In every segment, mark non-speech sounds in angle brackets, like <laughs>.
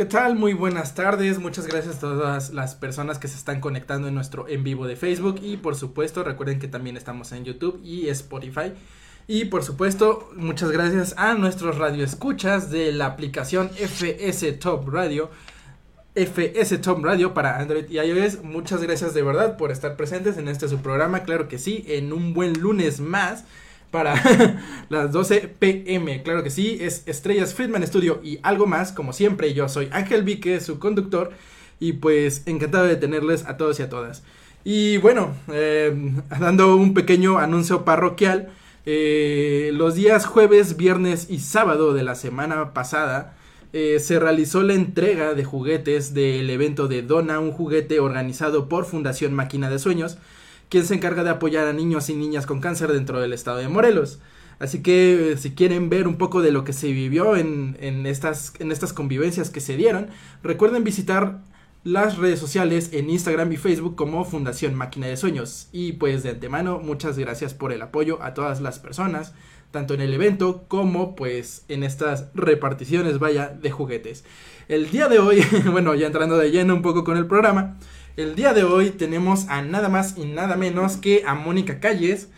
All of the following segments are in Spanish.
¿Qué tal? Muy buenas tardes. Muchas gracias a todas las personas que se están conectando en nuestro en vivo de Facebook. Y por supuesto, recuerden que también estamos en YouTube y Spotify. Y por supuesto, muchas gracias a nuestros radioescuchas de la aplicación FS Top Radio. FS Top Radio para Android y iOS. Muchas gracias de verdad por estar presentes en este su programa. Claro que sí, en un buen lunes más para <laughs> las 12 pm. Claro que sí, es Estrellas Friedman Studio y algo más. Como siempre, yo soy Ángel Vique, su conductor. Y pues encantado de tenerles a todos y a todas. Y bueno, eh, dando un pequeño anuncio parroquial. eh, los días jueves, viernes y sábado de la semana pasada eh, se realizó la entrega de juguetes del evento de Dona un juguete organizado por Fundación Máquina de Sueños, quien se encarga de apoyar a niños y niñas con cáncer dentro del estado de Morelos. Así que eh, si quieren ver un poco de lo que se vivió en, en estas, en estas convivencias que se dieron, recuerden visitar las redes sociales en Instagram y Facebook como Fundación Máquina de Sueños. Y pues de antemano, muchas gracias por el apoyo a todas las personas, tanto en el evento como pues en estas reparticiones, vaya, de juguetes. El día de hoy, <laughs> bueno, ya entrando de lleno un poco con el programa, el día de hoy tenemos a nada más y nada menos que a Mónica Calles,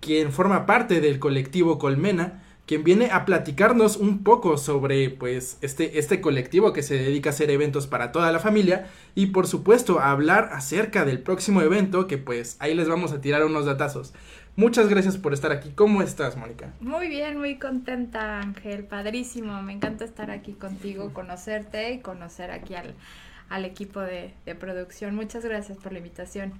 quien forma parte del colectivo Colmena, quien viene a platicarnos un poco sobre pues este, este colectivo que se dedica a hacer eventos para toda la familia y por supuesto a hablar acerca del próximo evento que pues ahí les vamos a tirar unos datazos. Muchas gracias por estar aquí. ¿Cómo estás, Mónica? Muy bien, muy contenta, Ángel. Padrísimo. Me encanta estar aquí contigo, conocerte y conocer aquí al, al equipo de, de producción. Muchas gracias por la invitación.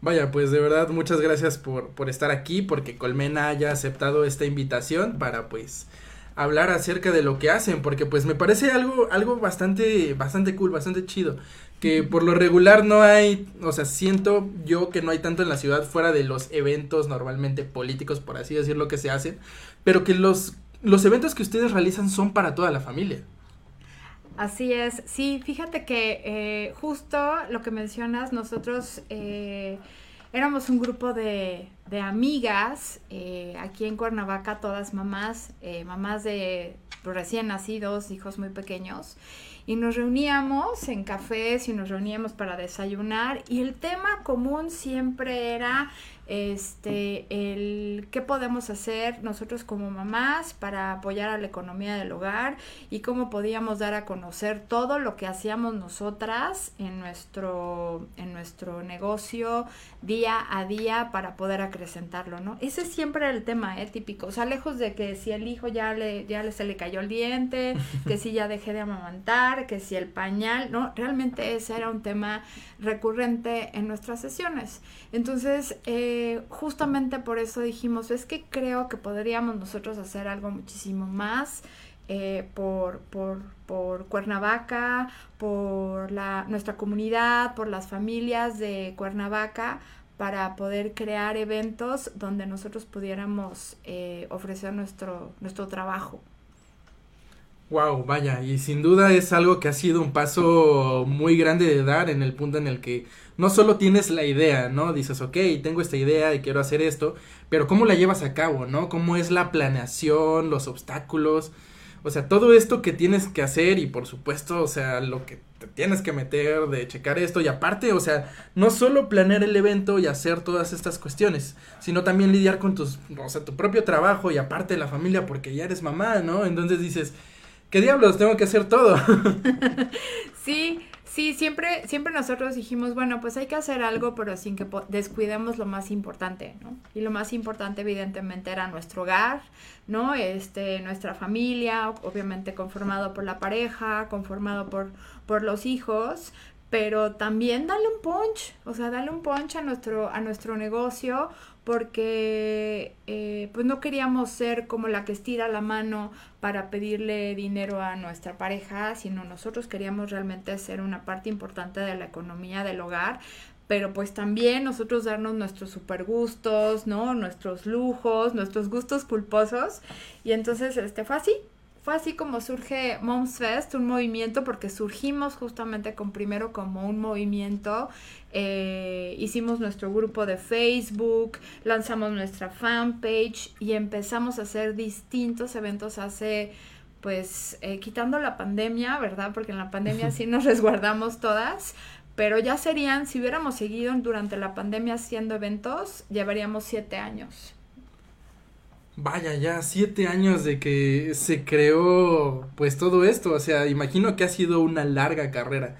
Vaya, pues de verdad muchas gracias por, por estar aquí, porque Colmena haya aceptado esta invitación para pues hablar acerca de lo que hacen, porque pues me parece algo, algo bastante, bastante cool, bastante chido. Que por lo regular no hay, o sea, siento yo que no hay tanto en la ciudad fuera de los eventos normalmente políticos, por así decirlo, que se hacen, pero que los, los eventos que ustedes realizan son para toda la familia. Así es, sí, fíjate que eh, justo lo que mencionas, nosotros eh, éramos un grupo de, de amigas eh, aquí en Cuernavaca, todas mamás, mamás de recién nacidos, hijos muy pequeños, y nos reuníamos en cafés y nos reuníamos para desayunar y el tema común siempre era este el qué podemos hacer nosotros como mamás para apoyar a la economía del hogar y cómo podíamos dar a conocer todo lo que hacíamos nosotras en nuestro en nuestro negocio día a día para poder acrecentarlo, ¿no? Ese siempre era el tema, ¿eh? típico, o sea, lejos de que si el hijo ya le ya se le cayó el diente, que si ya dejé de amamantar, que si el pañal, no, realmente ese era un tema recurrente en nuestras sesiones. Entonces, eh, justamente por eso dijimos, es que creo que podríamos nosotros hacer algo muchísimo más eh, por, por, por Cuernavaca, por la, nuestra comunidad, por las familias de Cuernavaca, para poder crear eventos donde nosotros pudiéramos eh, ofrecer nuestro, nuestro trabajo. Wow, vaya, y sin duda es algo que ha sido un paso muy grande de dar en el punto en el que no solo tienes la idea, ¿no? Dices, ok, tengo esta idea y quiero hacer esto, pero ¿cómo la llevas a cabo, ¿no? ¿Cómo es la planeación, los obstáculos? O sea, todo esto que tienes que hacer y por supuesto, o sea, lo que te tienes que meter de checar esto y aparte, o sea, no solo planear el evento y hacer todas estas cuestiones, sino también lidiar con tus, o sea, tu propio trabajo y aparte la familia porque ya eres mamá, ¿no? Entonces dices, ¿qué diablos? Tengo que hacer todo. <laughs> Sí, sí, siempre, siempre nosotros dijimos, bueno, pues hay que hacer algo, pero sin que descuidemos lo más importante, ¿no? Y lo más importante, evidentemente, era nuestro hogar, ¿no? Este, nuestra familia, obviamente conformado por la pareja, conformado por, por los hijos, pero también dale un punch, o sea, dale un punch a nuestro, a nuestro negocio, porque eh, pues no queríamos ser como la que estira la mano para pedirle dinero a nuestra pareja, sino nosotros queríamos realmente ser una parte importante de la economía del hogar, pero pues también nosotros darnos nuestros super gustos, ¿no? Nuestros lujos, nuestros gustos culposos. Y entonces este fue así, fue así como surge Moms Fest, un movimiento, porque surgimos justamente con primero como un movimiento, eh, hicimos nuestro grupo de Facebook, lanzamos nuestra fanpage y empezamos a hacer distintos eventos hace, pues, eh, quitando la pandemia, ¿verdad? Porque en la pandemia sí <laughs> nos resguardamos todas, pero ya serían, si hubiéramos seguido durante la pandemia haciendo eventos, llevaríamos siete años. Vaya, ya siete años de que se creó pues todo esto, o sea, imagino que ha sido una larga carrera.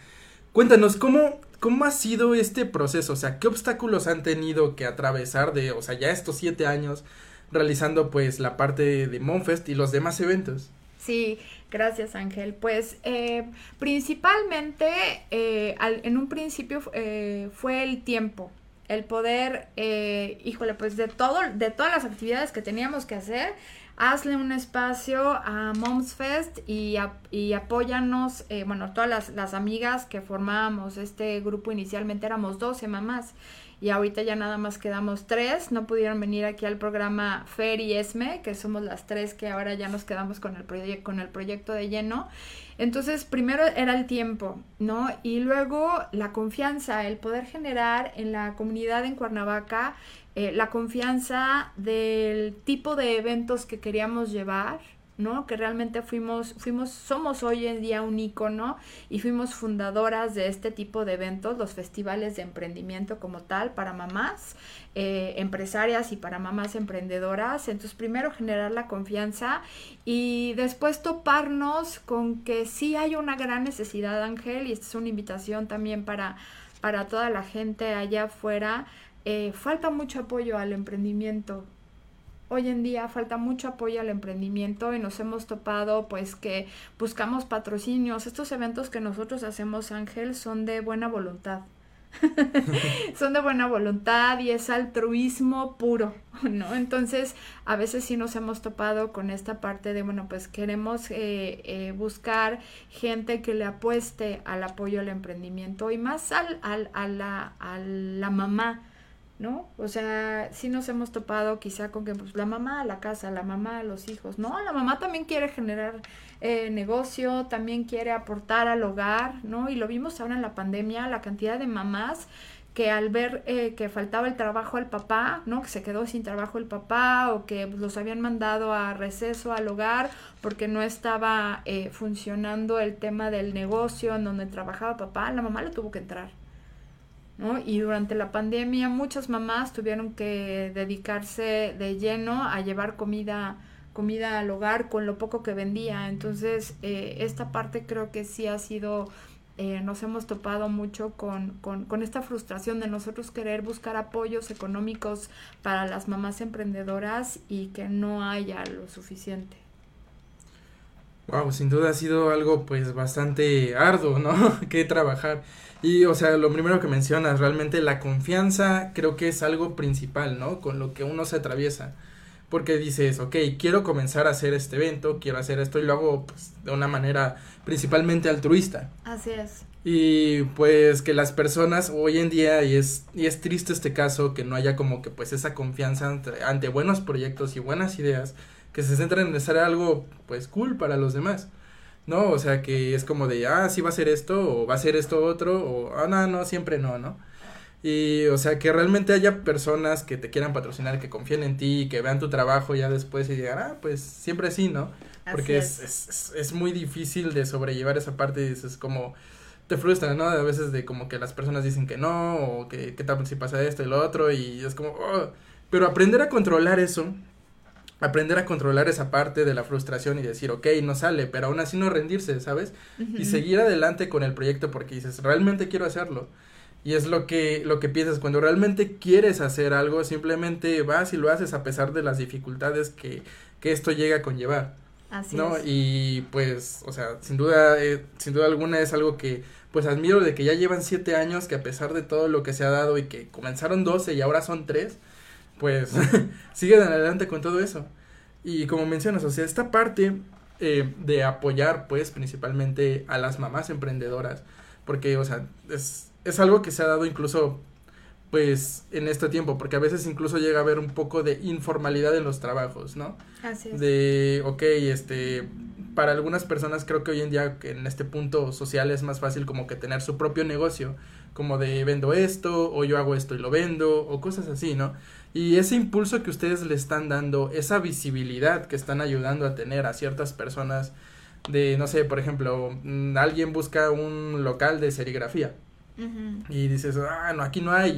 Cuéntanos, ¿cómo, cómo ha sido este proceso? O sea, ¿qué obstáculos han tenido que atravesar de, o sea, ya estos siete años realizando pues la parte de Monfest y los demás eventos? Sí, gracias Ángel. Pues eh, principalmente eh, al- en un principio eh, fue el tiempo, el poder, eh, híjole, pues de todo, de todas las actividades que teníamos que hacer, hazle un espacio a Moms Fest y, y apóyanos, eh, bueno, todas las, las amigas que formábamos este grupo inicialmente éramos 12 mamás y ahorita ya nada más quedamos tres, no pudieron venir aquí al programa Fer y Esme, que somos las tres que ahora ya nos quedamos con el, con el proyecto de lleno. Entonces, primero era el tiempo, ¿no? Y luego la confianza, el poder generar en la comunidad en Cuernavaca eh, la confianza del tipo de eventos que queríamos llevar, ¿no? Que realmente fuimos, fuimos, somos hoy en día un icono y fuimos fundadoras de este tipo de eventos, los festivales de emprendimiento como tal, para mamás, eh, empresarias y para mamás emprendedoras. Entonces, primero generar la confianza y después toparnos con que sí hay una gran necesidad, Ángel, y esta es una invitación también para, para toda la gente allá afuera. Eh, falta mucho apoyo al emprendimiento. Hoy en día falta mucho apoyo al emprendimiento y nos hemos topado pues que buscamos patrocinios. Estos eventos que nosotros hacemos, Ángel, son de buena voluntad. <laughs> son de buena voluntad y es altruismo puro, ¿no? Entonces, a veces sí nos hemos topado con esta parte de, bueno, pues queremos eh, eh, buscar gente que le apueste al apoyo al emprendimiento y más al, al, a, la, a la mamá, ¿no? O sea, sí nos hemos topado quizá con que pues la mamá la casa, la mamá a los hijos, ¿no? La mamá también quiere generar eh, negocio, también quiere aportar al hogar, ¿no? Y lo vimos ahora en la pandemia, la cantidad de mamás que al ver eh, que faltaba el trabajo al papá, ¿no? Que se quedó sin trabajo el papá o que pues, los habían mandado a receso al hogar porque no estaba eh, funcionando el tema del negocio en donde trabajaba papá, la mamá le tuvo que entrar. ¿No? Y durante la pandemia muchas mamás tuvieron que dedicarse de lleno a llevar comida comida al hogar con lo poco que vendía. Entonces, eh, esta parte creo que sí ha sido, eh, nos hemos topado mucho con, con, con, esta frustración de nosotros querer buscar apoyos económicos para las mamás emprendedoras y que no haya lo suficiente. Wow, sin duda ha sido algo pues bastante arduo, ¿no? <laughs> que trabajar. Y o sea, lo primero que mencionas, realmente la confianza creo que es algo principal, ¿no? Con lo que uno se atraviesa. Porque dices, ok, quiero comenzar a hacer este evento, quiero hacer esto y lo hago pues, de una manera principalmente altruista. Así es. Y pues que las personas hoy en día, y es, y es triste este caso, que no haya como que pues esa confianza ante, ante buenos proyectos y buenas ideas, que se centren en hacer algo pues cool para los demás. ¿No? O sea que es como de, ah, sí va a ser esto, o va a ser esto otro, o, ah, no, no, siempre no, ¿no? Y, o sea, que realmente haya personas que te quieran patrocinar, que confíen en ti, que vean tu trabajo ya después y digan, ah, pues siempre sí, ¿no? Porque es. Es, es, es, muy difícil de sobrellevar esa parte y es como, te frustra, ¿no? A veces de como que las personas dicen que no, o que qué tal si pasa esto y lo otro, y es como, oh. pero aprender a controlar eso, aprender a controlar esa parte de la frustración y decir, ok, no sale, pero aún así no rendirse, ¿sabes? Uh -huh. Y seguir adelante con el proyecto porque dices, realmente quiero hacerlo. Y es lo que, lo que piensas, cuando realmente quieres hacer algo, simplemente vas y lo haces a pesar de las dificultades que, que esto llega a conllevar. Así ¿no? es. Y pues, o sea, sin duda, eh, sin duda alguna es algo que pues admiro de que ya llevan siete años, que a pesar de todo lo que se ha dado y que comenzaron 12 y ahora son tres, pues <laughs> siguen adelante con todo eso. Y como mencionas, o sea, esta parte eh, de apoyar, pues, principalmente a las mamás emprendedoras, porque, o sea, es, es algo que se ha dado incluso, pues, en este tiempo, porque a veces incluso llega a haber un poco de informalidad en los trabajos, ¿no? Así es. de, ok, este, para algunas personas creo que hoy en día que en este punto social es más fácil como que tener su propio negocio, como de vendo esto, o yo hago esto y lo vendo, o cosas así, ¿no? Y ese impulso que ustedes le están dando, esa visibilidad que están ayudando a tener a ciertas personas, de, no sé, por ejemplo, mm, alguien busca un local de serigrafía, y dices, ah, no, aquí no hay.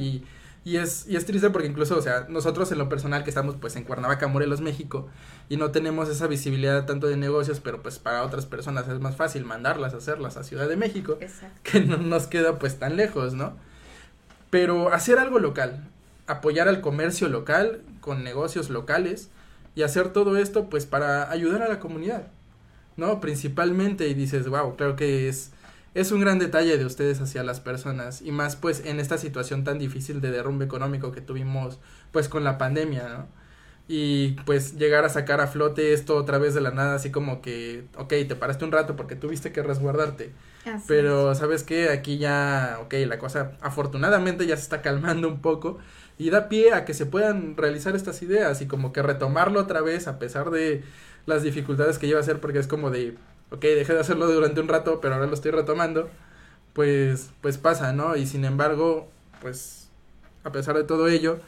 Y, y es, y es triste porque incluso, o sea, nosotros en lo personal que estamos pues en Cuernavaca, Morelos, México, y no tenemos esa visibilidad tanto de negocios, pero pues para otras personas es más fácil mandarlas a hacerlas a Ciudad de México, Exacto. que no nos queda pues tan lejos, ¿no? Pero hacer algo local, apoyar al comercio local con negocios locales y hacer todo esto pues para ayudar a la comunidad, ¿no? Principalmente y dices, wow, creo que es es un gran detalle de ustedes hacia las personas y más pues en esta situación tan difícil de derrumbe económico que tuvimos pues con la pandemia, ¿no? Y pues llegar a sacar a flote esto otra vez de la nada, así como que, ok, te paraste un rato porque tuviste que resguardarte, Así pero es. sabes que aquí ya, ok, la cosa afortunadamente ya se está calmando un poco y da pie a que se puedan realizar estas ideas y como que retomarlo otra vez a pesar de las dificultades que lleva a ser porque es como de, ok, dejé de hacerlo durante un rato, pero ahora lo estoy retomando, pues, pues pasa, ¿no? Y sin embargo, pues, a pesar de todo ello,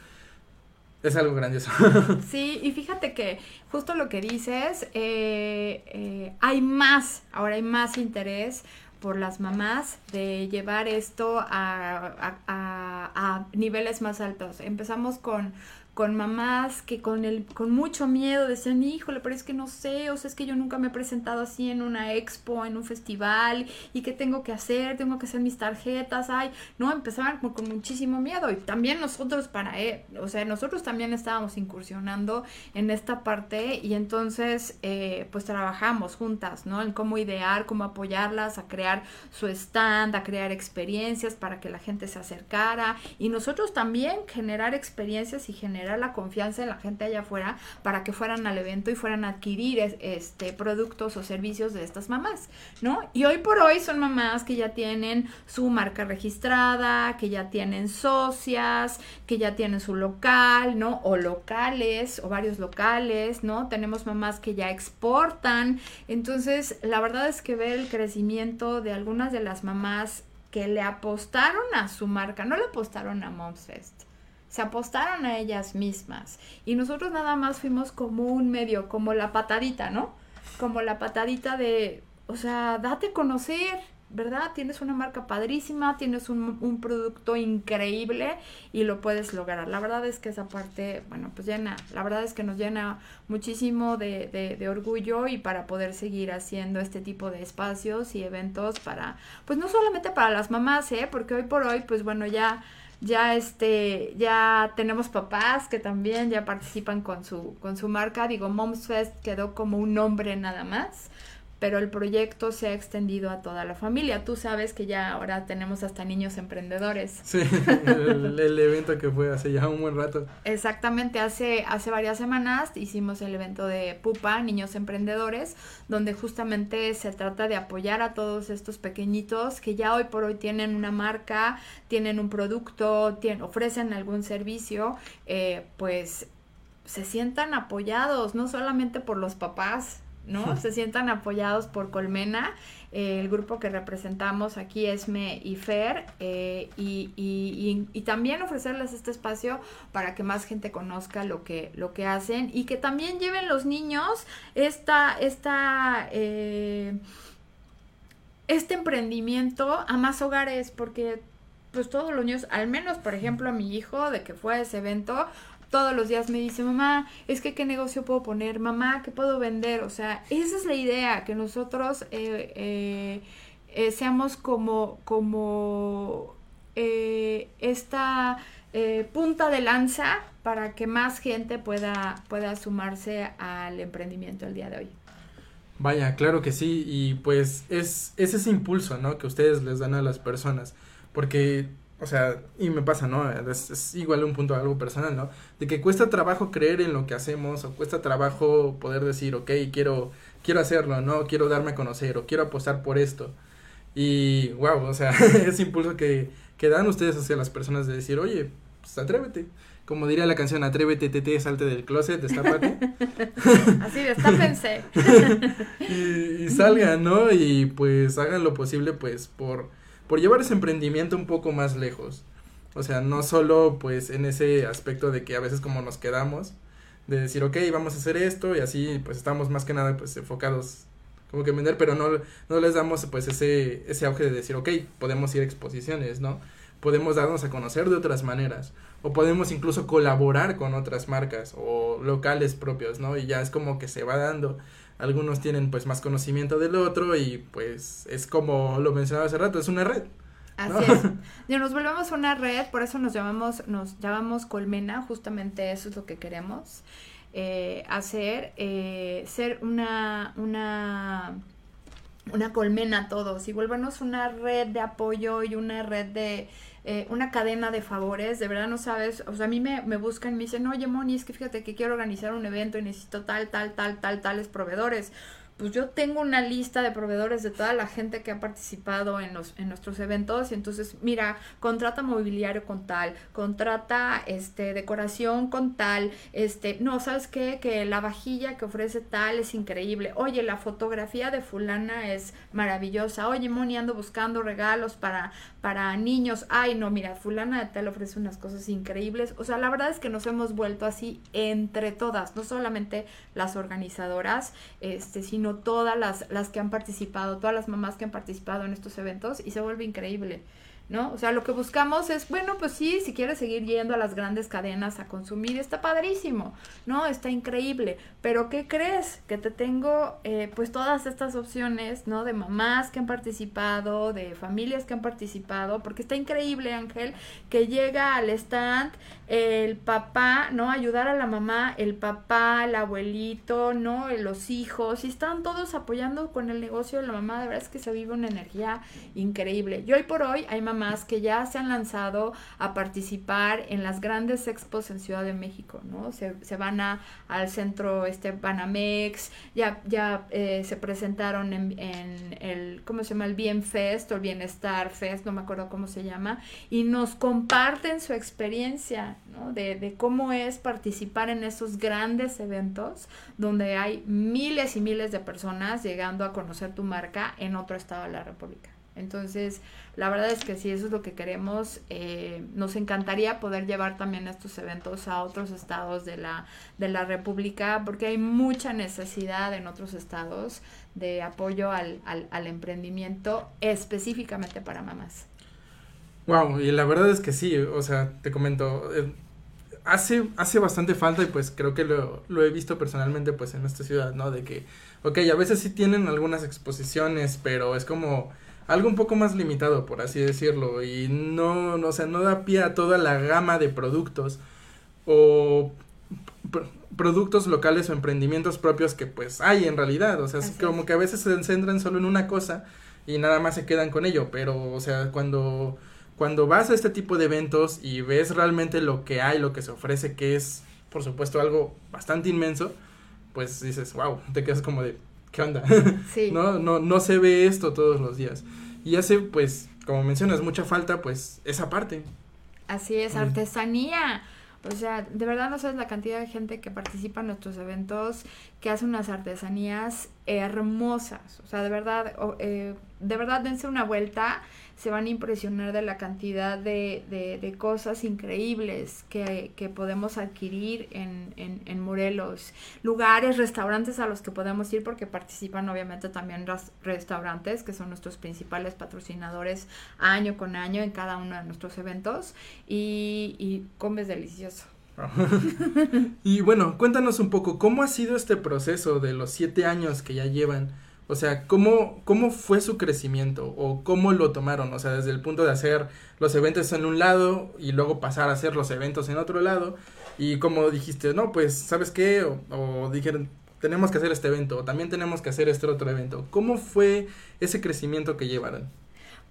es algo grandioso. <laughs> Sí, y fíjate que justo lo que dices, eh, eh, hay más, ahora hay más interés por las mamás de llevar esto a, a- niveles más altos. Empezamos con, con mamás que con el con mucho miedo decían, híjole, pero es que no sé, o sea, es que yo nunca me he presentado así en una expo, en un festival, y qué tengo que hacer, tengo que hacer mis tarjetas, ay, no, empezaban con muchísimo miedo, y también nosotros para, eh, o sea, nosotros también estábamos incursionando en esta parte, y entonces, eh, pues trabajamos juntas, ¿no? En cómo idear, cómo apoyarlas a crear su stand, a crear experiencias para que la gente se acercara, y nosotros también generar experiencias y generar la confianza en la gente allá afuera para que fueran al evento y fueran a adquirir es- este productos o servicios de estas mamás, ¿no? Y hoy por hoy son mamás que ya tienen su marca registrada, que ya tienen socias, que ya tienen su local, ¿no? O locales, o varios locales, ¿no? Tenemos mamás que ya exportan. Entonces, la verdad es que ver el crecimiento de algunas de las mamás que le apostaron a su marca, no le apostaron a Moms Fest, se apostaron a ellas mismas. Y nosotros nada más fuimos como un medio, como la patadita, ¿no? Como la patadita de, o sea, date a conocer, ¿verdad? Tienes una marca padrísima, tienes un, producto increíble y lo puedes lograr. La verdad es que esa parte, bueno, pues llena, la verdad es que nos llena muchísimo de, de, de orgullo y para poder seguir haciendo este tipo de espacios y eventos para, pues no solamente para las mamás, ¿eh? Porque hoy por hoy, pues bueno, ya ya este ya tenemos papás que también ya participan con su con su marca. Digo Moms Fest quedó como un nombre nada más pero el proyecto se ha extendido a toda la familia tú sabes que ya ahora tenemos hasta niños emprendedores Sí, el, el evento que fue hace ya un buen rato. Exactamente, hace, hace varias semanas hicimos el evento de Pupa, Niños Emprendedores, donde justamente se trata de apoyar a todos estos pequeñitos que ya hoy por hoy tienen una marca, tienen un producto, tienen, ofrecen algún servicio, eh, pues se sientan apoyados, no solamente por los papás, ¿no? Se sientan apoyados por Colmena, eh, el grupo que representamos aquí, Esme y Fer, eh, y, y- y- y también ofrecerles este espacio para que más gente conozca lo que, lo que hacen y que también lleven los niños esta, esta, eh, este emprendimiento a más hogares, porque pues todos los niños, al menos por ejemplo a mi hijo de que fue a ese evento, todos los días me dice, mamá, es que qué negocio puedo poner, mamá, qué puedo vender, o sea, esa es la idea, que nosotros eh, eh, eh, seamos como, como esta punta de lanza para que más gente pueda, pueda sumarse al emprendimiento el día de hoy. Vaya, claro que sí, y pues es, es ese impulso, ¿no? Que ustedes les dan a las personas, porque, o sea, y me pasa, ¿no? Es, es igual un punto algo personal, ¿no? De que cuesta trabajo creer en lo que hacemos o cuesta trabajo poder decir, ok, quiero, quiero hacerlo, ¿no? Quiero darme a conocer o quiero apostar por esto. Y, wow, o sea, <laughs> ese impulso que, que dan ustedes hacia las personas de decir, oye, pues atrévete. Como diría la canción, atrévete, tete, salte del closet, destápate. <laughs> Así, destápense. <laughs> y, y salgan, ¿no? Y pues hagan lo posible, pues, por, por llevar ese emprendimiento un poco más lejos. O sea, no solo, pues, en ese aspecto de que a veces como nos quedamos, de decir, ok, vamos a hacer esto, y así, pues, estamos más que nada, pues, enfocados como que en vender, pero no, no les damos, pues, ese, ese auge de decir, ok, podemos ir a exposiciones, ¿no? Podemos darnos a conocer de otras maneras, o podemos incluso colaborar con otras marcas o locales propios, ¿no? Y ya es como que se va dando algunos tienen pues más conocimiento del otro y pues es como lo mencionaba hace rato, es una red. Así ¿no? es. <laughs> Ya nos volvemos una red, por eso nos llamamos, nos llamamos Colmena, justamente eso es lo que queremos eh, hacer, eh, ser una, una, una colmena todos y volvernos una red de apoyo y una red de, eh, una cadena de favores, de verdad no sabes, o sea, a mí me, me buscan y me dicen, oye Moni, es que fíjate que quiero organizar un evento y necesito tal, tal, tal, tal, tales proveedores. Pues yo tengo una lista de proveedores de toda la gente que ha participado en los en nuestros eventos y entonces mira contrata mobiliario con tal contrata este decoración con tal este no sabes qué que la vajilla que ofrece tal es increíble. Oye la fotografía de fulana es maravillosa. Oye Moni ando buscando regalos para para niños. Ay no mira fulana de tal ofrece unas cosas increíbles. O sea la verdad es que nos hemos vuelto así entre todas no solamente las organizadoras este sino todas las, las que han participado, todas las mamás que han participado en estos eventos y se vuelve increíble. ¿No? O sea, lo que buscamos es, bueno, pues sí, si quieres seguir yendo a las grandes cadenas a consumir, está padrísimo, ¿no? Está increíble. Pero ¿qué crees? Que te tengo, eh, pues, todas estas opciones, ¿no? De mamás que han participado, de familias que han participado, porque está increíble, Ángel, que llega al stand el papá, ¿no? Ayudar a la mamá, el papá, el abuelito, ¿no? Los hijos, y están todos apoyando con el negocio de la mamá, de verdad es que se vive una energía increíble. Y hoy por hoy hay mamás que ya se han lanzado a participar en las grandes expos en Ciudad de México, ¿no? Se, van a, al centro este Banamex, ya, ya eh, se presentaron en, el, ¿cómo se llama? El Bien Fest o el Bienestar Fest, no me acuerdo cómo se llama, y nos comparten su experiencia, ¿no? De cómo es participar en esos grandes eventos donde hay miles y miles de personas llegando a conocer tu marca en otro estado de la República. Entonces, la verdad es que si eso es lo que queremos, eh, nos encantaría poder llevar también estos eventos a otros estados de la, de la República, porque hay mucha necesidad en otros estados de apoyo al, al, emprendimiento específicamente para mamás. Wow, y la verdad es que sí, o sea, te comento, eh, hace, hace bastante falta y pues creo que lo, lo he visto personalmente pues en esta ciudad, ¿no? De que, ok, a veces sí tienen algunas exposiciones, pero es como algo un poco más limitado, por así decirlo, y no, no, o sea, no da pie a toda la gama de productos o pr- productos locales o emprendimientos propios que pues hay en realidad, o sea, es Así como es. que a veces se centran solo en una cosa y nada más se quedan con ello, pero o sea, cuando cuando vas a este tipo de eventos y ves realmente lo que hay, lo que se ofrece, que es por supuesto algo bastante inmenso, pues dices, wow, te quedas como de, ¿qué onda? <laughs> Sí. no, no, no se ve esto todos los días. Y hace, pues, como mencionas, mucha falta, pues, esa parte. Así es, Mm. artesanía. O sea, de verdad no sabes la cantidad de gente que participa en nuestros eventos, que hace unas artesanías hermosas. O sea, de verdad, eh, de verdad dense una vuelta, se van a impresionar de la cantidad de, cosas increíbles que, podemos adquirir en, Morelos. Lugares, restaurantes a los que podemos ir porque participan obviamente también restaurantes que son nuestros principales patrocinadores año con año en cada uno de nuestros eventos y, y comes delicioso. <laughs> y bueno, cuéntanos un poco, ¿cómo ha sido este proceso de los siete años que ya llevan? O sea, ¿cómo, ¿cómo fue su crecimiento? ¿O cómo lo tomaron? O sea, desde el punto de hacer los eventos en un lado y luego pasar a hacer los eventos en otro lado. Y como dijiste, no, pues, ¿sabes qué? O, o dijeron, tenemos que hacer este evento, o también tenemos que hacer este otro evento. ¿Cómo fue ese crecimiento que llevaron?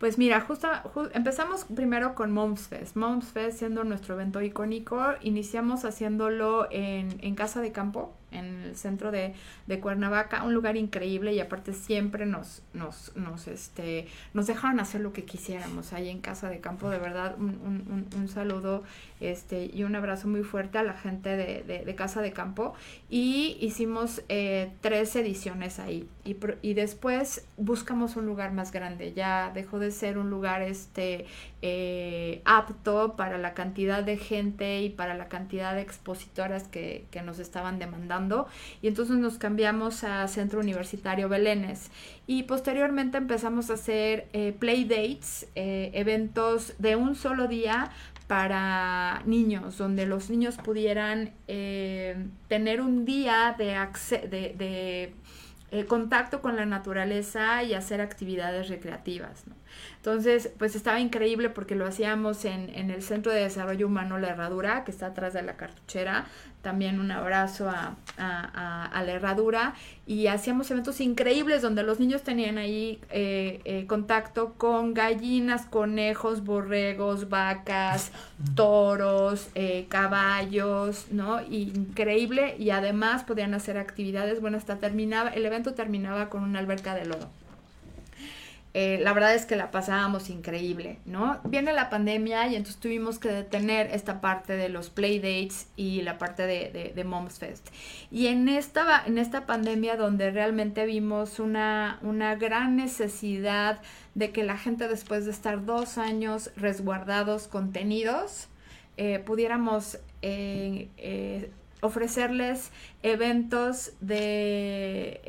Pues mira, justo, ju- empezamos primero con Moms Fest. Moms Fest siendo nuestro evento icónico, iniciamos haciéndolo en, en Casa de Campo, en el centro de, de Cuernavaca, un lugar increíble y aparte siempre nos, nos, nos, este, nos dejaron hacer lo que quisiéramos ahí en Casa de Campo. De verdad, un- un- un saludo este, y un abrazo muy fuerte a la gente de, Casa de Campo. Y hicimos eh, tres ediciones ahí. Y, y después buscamos un lugar más grande. Ya dejó de ser un lugar este, eh, apto para la cantidad de gente y para la cantidad de expositoras que, que nos estaban demandando. Y entonces nos cambiamos a Centro Universitario Belénes. Y posteriormente empezamos a hacer eh, play dates, eh, eventos de un solo día para niños, donde los niños pudieran eh, tener un día de, eh, contacto con la naturaleza y hacer actividades recreativas. Entonces, pues estaba increíble porque lo hacíamos en, en el Centro de Desarrollo Humano La Herradura, que está atrás de la cartuchera. También un abrazo a, a- a- a la herradura. Y hacíamos eventos increíbles donde los niños tenían ahí eh, eh, contacto con gallinas, conejos, borregos, vacas, toros, eh, caballos, ¿no? Increíble. Y además podían hacer actividades. Bueno, hasta terminaba, el evento terminaba con una alberca de lodo. Eh, la verdad es que la pasábamos increíble, ¿no? Viene la pandemia y entonces tuvimos que detener esta parte de los playdates y la parte de, de, de Moms Fest. Y en esta, en esta pandemia donde realmente vimos una, una gran necesidad de que la gente después de estar dos años resguardados, contenidos, eh, pudiéramos eh, ofrecerles eventos de,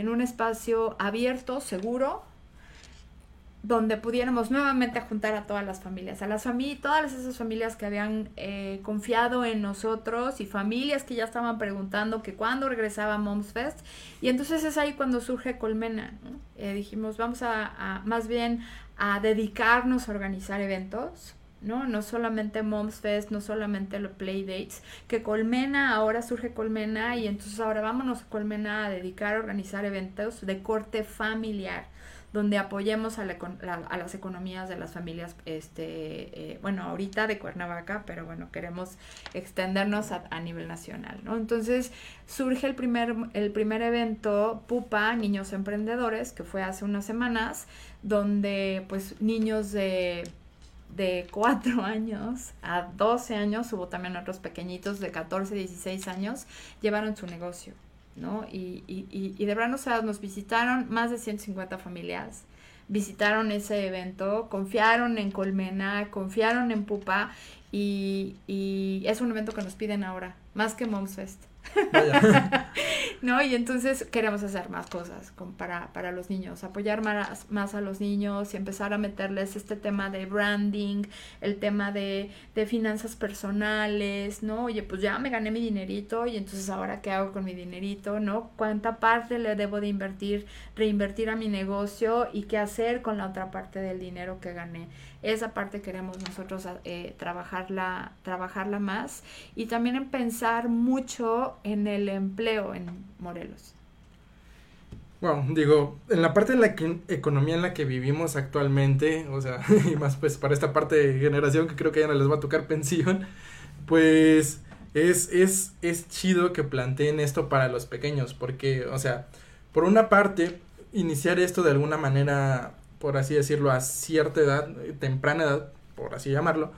en un espacio abierto, seguro, donde pudiéramos nuevamente juntar a todas las familias, a las familias, todas esas familias que habían eh, confiado en nosotros y familias que ya estaban preguntando que cuándo regresaba Moms Fest. Y entonces es ahí cuando surge Colmena. ¿no? Eh, dijimos, vamos a, más bien a dedicarnos a organizar eventos. ¿no? No solamente Moms Fest, no solamente los Playdates, que Colmena, ahora surge Colmena y entonces ahora vámonos a Colmena a dedicar a organizar eventos de corte familiar donde apoyemos a, la a las economías de las familias, este, eh, bueno, ahorita de Cuernavaca, pero bueno, queremos extendernos a, a nivel nacional, ¿no? Entonces surge el primer, el primer evento Pupa, Niños Emprendedores, que fue hace unas semanas, donde pues niños de de 4 <laughs> años a 12 años, hubo también otros pequeñitos de 14, 16 años, llevaron su negocio, ¿no? Y, y, y, y de verdad, sea, nos visitaron más de 150 familias, visitaron ese evento, confiaron en Colmena, confiaron en Pupa y, y es un evento que nos piden ahora, más que Moms Fest. Vaya. <laughs> ¿no? Y entonces queremos hacer más cosas para, para los niños, apoyar más, más a los niños y empezar a meterles este tema de branding, el tema de, de finanzas personales, ¿no? Oye, pues ya me gané mi dinerito y entonces ahora qué hago con mi dinerito, ¿no? ¿Cuánta parte le debo de invertir, reinvertir a mi negocio y qué hacer con la otra parte del dinero que gané? Esa parte queremos nosotros eh, trabajarla, trabajarla más y también en pensar mucho en el empleo en Morelos. Wow, digo, en la parte de la que- economía en la que vivimos actualmente, o sea, <laughs> y más pues para esta parte de generación que creo que ya no les va a tocar pensión, pues es, es, es chido que planteen esto para los pequeños, porque, o sea, por una parte, iniciar esto de alguna manera, por así decirlo, a cierta edad, temprana edad, por así llamarlo,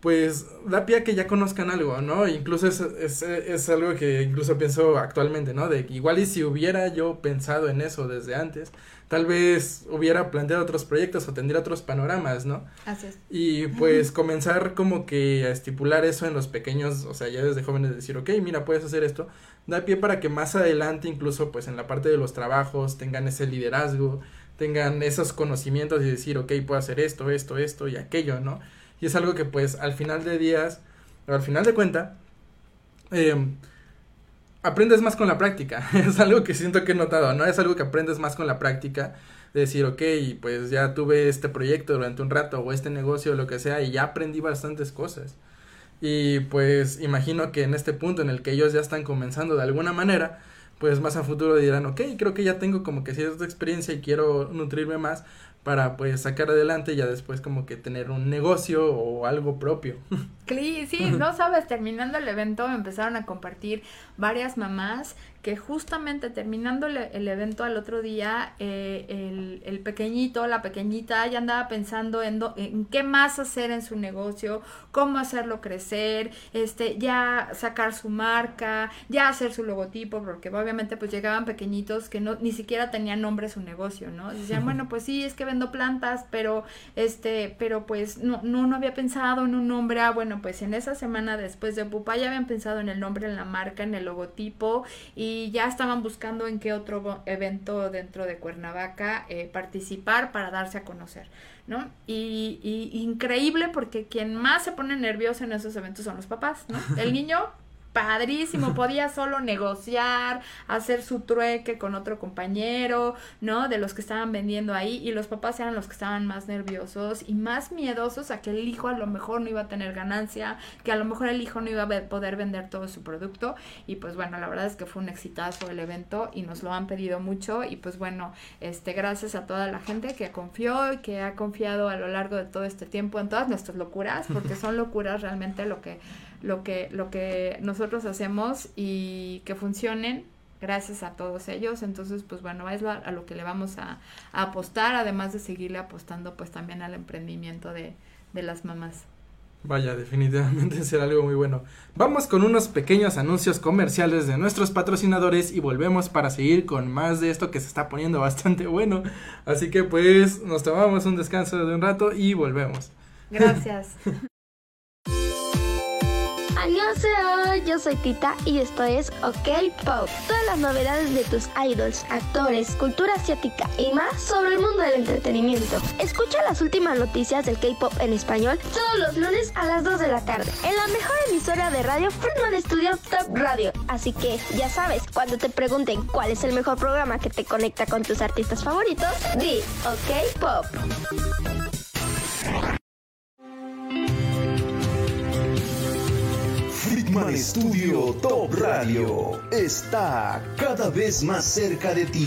pues da pie a que ya conozcan algo, ¿no? Incluso es, es, es algo que incluso pienso actualmente, ¿no? De igual y si hubiera yo pensado en eso desde antes, tal vez hubiera planteado otros proyectos o tendría otros panoramas, ¿no? Así es. Y pues comenzar como que a estipular eso en los pequeños, o sea, ya desde jóvenes decir, ok, mira, puedes hacer esto, da pie para que más adelante incluso pues en la parte de los trabajos tengan ese liderazgo, tengan esos conocimientos y decir, ok, puedo hacer esto, esto, esto y aquello, ¿no? Y es algo que pues al final de días, o al final de cuenta, eh, aprendes más con la práctica. <laughs> es algo que siento que he notado, ¿no? Es algo que aprendes más con la práctica. De decir, ok, pues ya tuve este proyecto durante un rato o este negocio o lo que sea y ya aprendí bastantes cosas. Y pues imagino que en este punto en el que ellos ya están comenzando de alguna manera, pues más a futuro dirán, ok, creo que ya tengo como que cierta experiencia y quiero nutrirme más para pues sacar adelante y ya después como que tener un negocio o algo propio. <laughs> Sí, no sabes, terminando el evento empezaron a compartir varias mamás que justamente terminando el, el evento al otro día, eh, el, el pequeñito, la pequeñita ya andaba pensando en, do- en qué más hacer en su negocio, cómo hacerlo crecer, este, ya sacar su marca, ya hacer su logotipo, porque obviamente pues llegaban pequeñitos que no, ni siquiera tenían nombre su negocio, ¿no? Decían, bueno, pues sí, es que vendo plantas, pero este, pero pues no, no, no había pensado en un nombre, ah, bueno, pues en esa semana después de Pupa ya habían pensado en el nombre, en la marca, en el logotipo y ya estaban buscando en qué otro evento dentro de Cuernavaca eh, participar para darse a conocer, ¿no? Y, y increíble porque quien más se pone nervioso en esos eventos son los papás, ¿no? <laughs> El niño padrísimo, <laughs> podía solo negociar, hacer su trueque con otro compañero, ¿no? De los que estaban vendiendo ahí y los papás eran los que estaban más nerviosos y más miedosos a que el hijo a lo mejor no iba a tener ganancia, que a lo mejor el hijo no iba a poder vender todo su producto y pues bueno, la verdad es que fue un exitazo el evento y nos lo han pedido mucho y pues bueno, este gracias a toda la gente que confió y que ha confiado a lo largo de todo este tiempo en todas nuestras locuras, porque <laughs> son locuras realmente lo que lo que, lo que nosotros hacemos y que funcionen gracias a todos ellos. Entonces, pues bueno, es lo- a lo que le vamos a, a apostar, además de seguirle apostando pues también al emprendimiento de, de las mamás. Vaya, definitivamente <laughs> será algo muy bueno. Vamos con unos pequeños anuncios comerciales de nuestros patrocinadores y volvemos para seguir con más de esto que se está poniendo bastante bueno. Así que pues nos tomamos un descanso de un rato y volvemos. Gracias. <laughs> Annyeonghaseyo, yo soy Tita y esto es OK Pop. Todas las novedades de tus idols, actores, cultura asiática y más sobre el mundo del entretenimiento. Escucha las últimas noticias del K-Pop en español todos los lunes a las 2 de la tarde en la mejor emisora de radio Friedman Studio Top Radio. Así que ya sabes, cuando te pregunten cuál es el mejor programa que te conecta con tus artistas favoritos, di OK Pop. Friedman Studio Top Radio está cada vez más cerca de ti.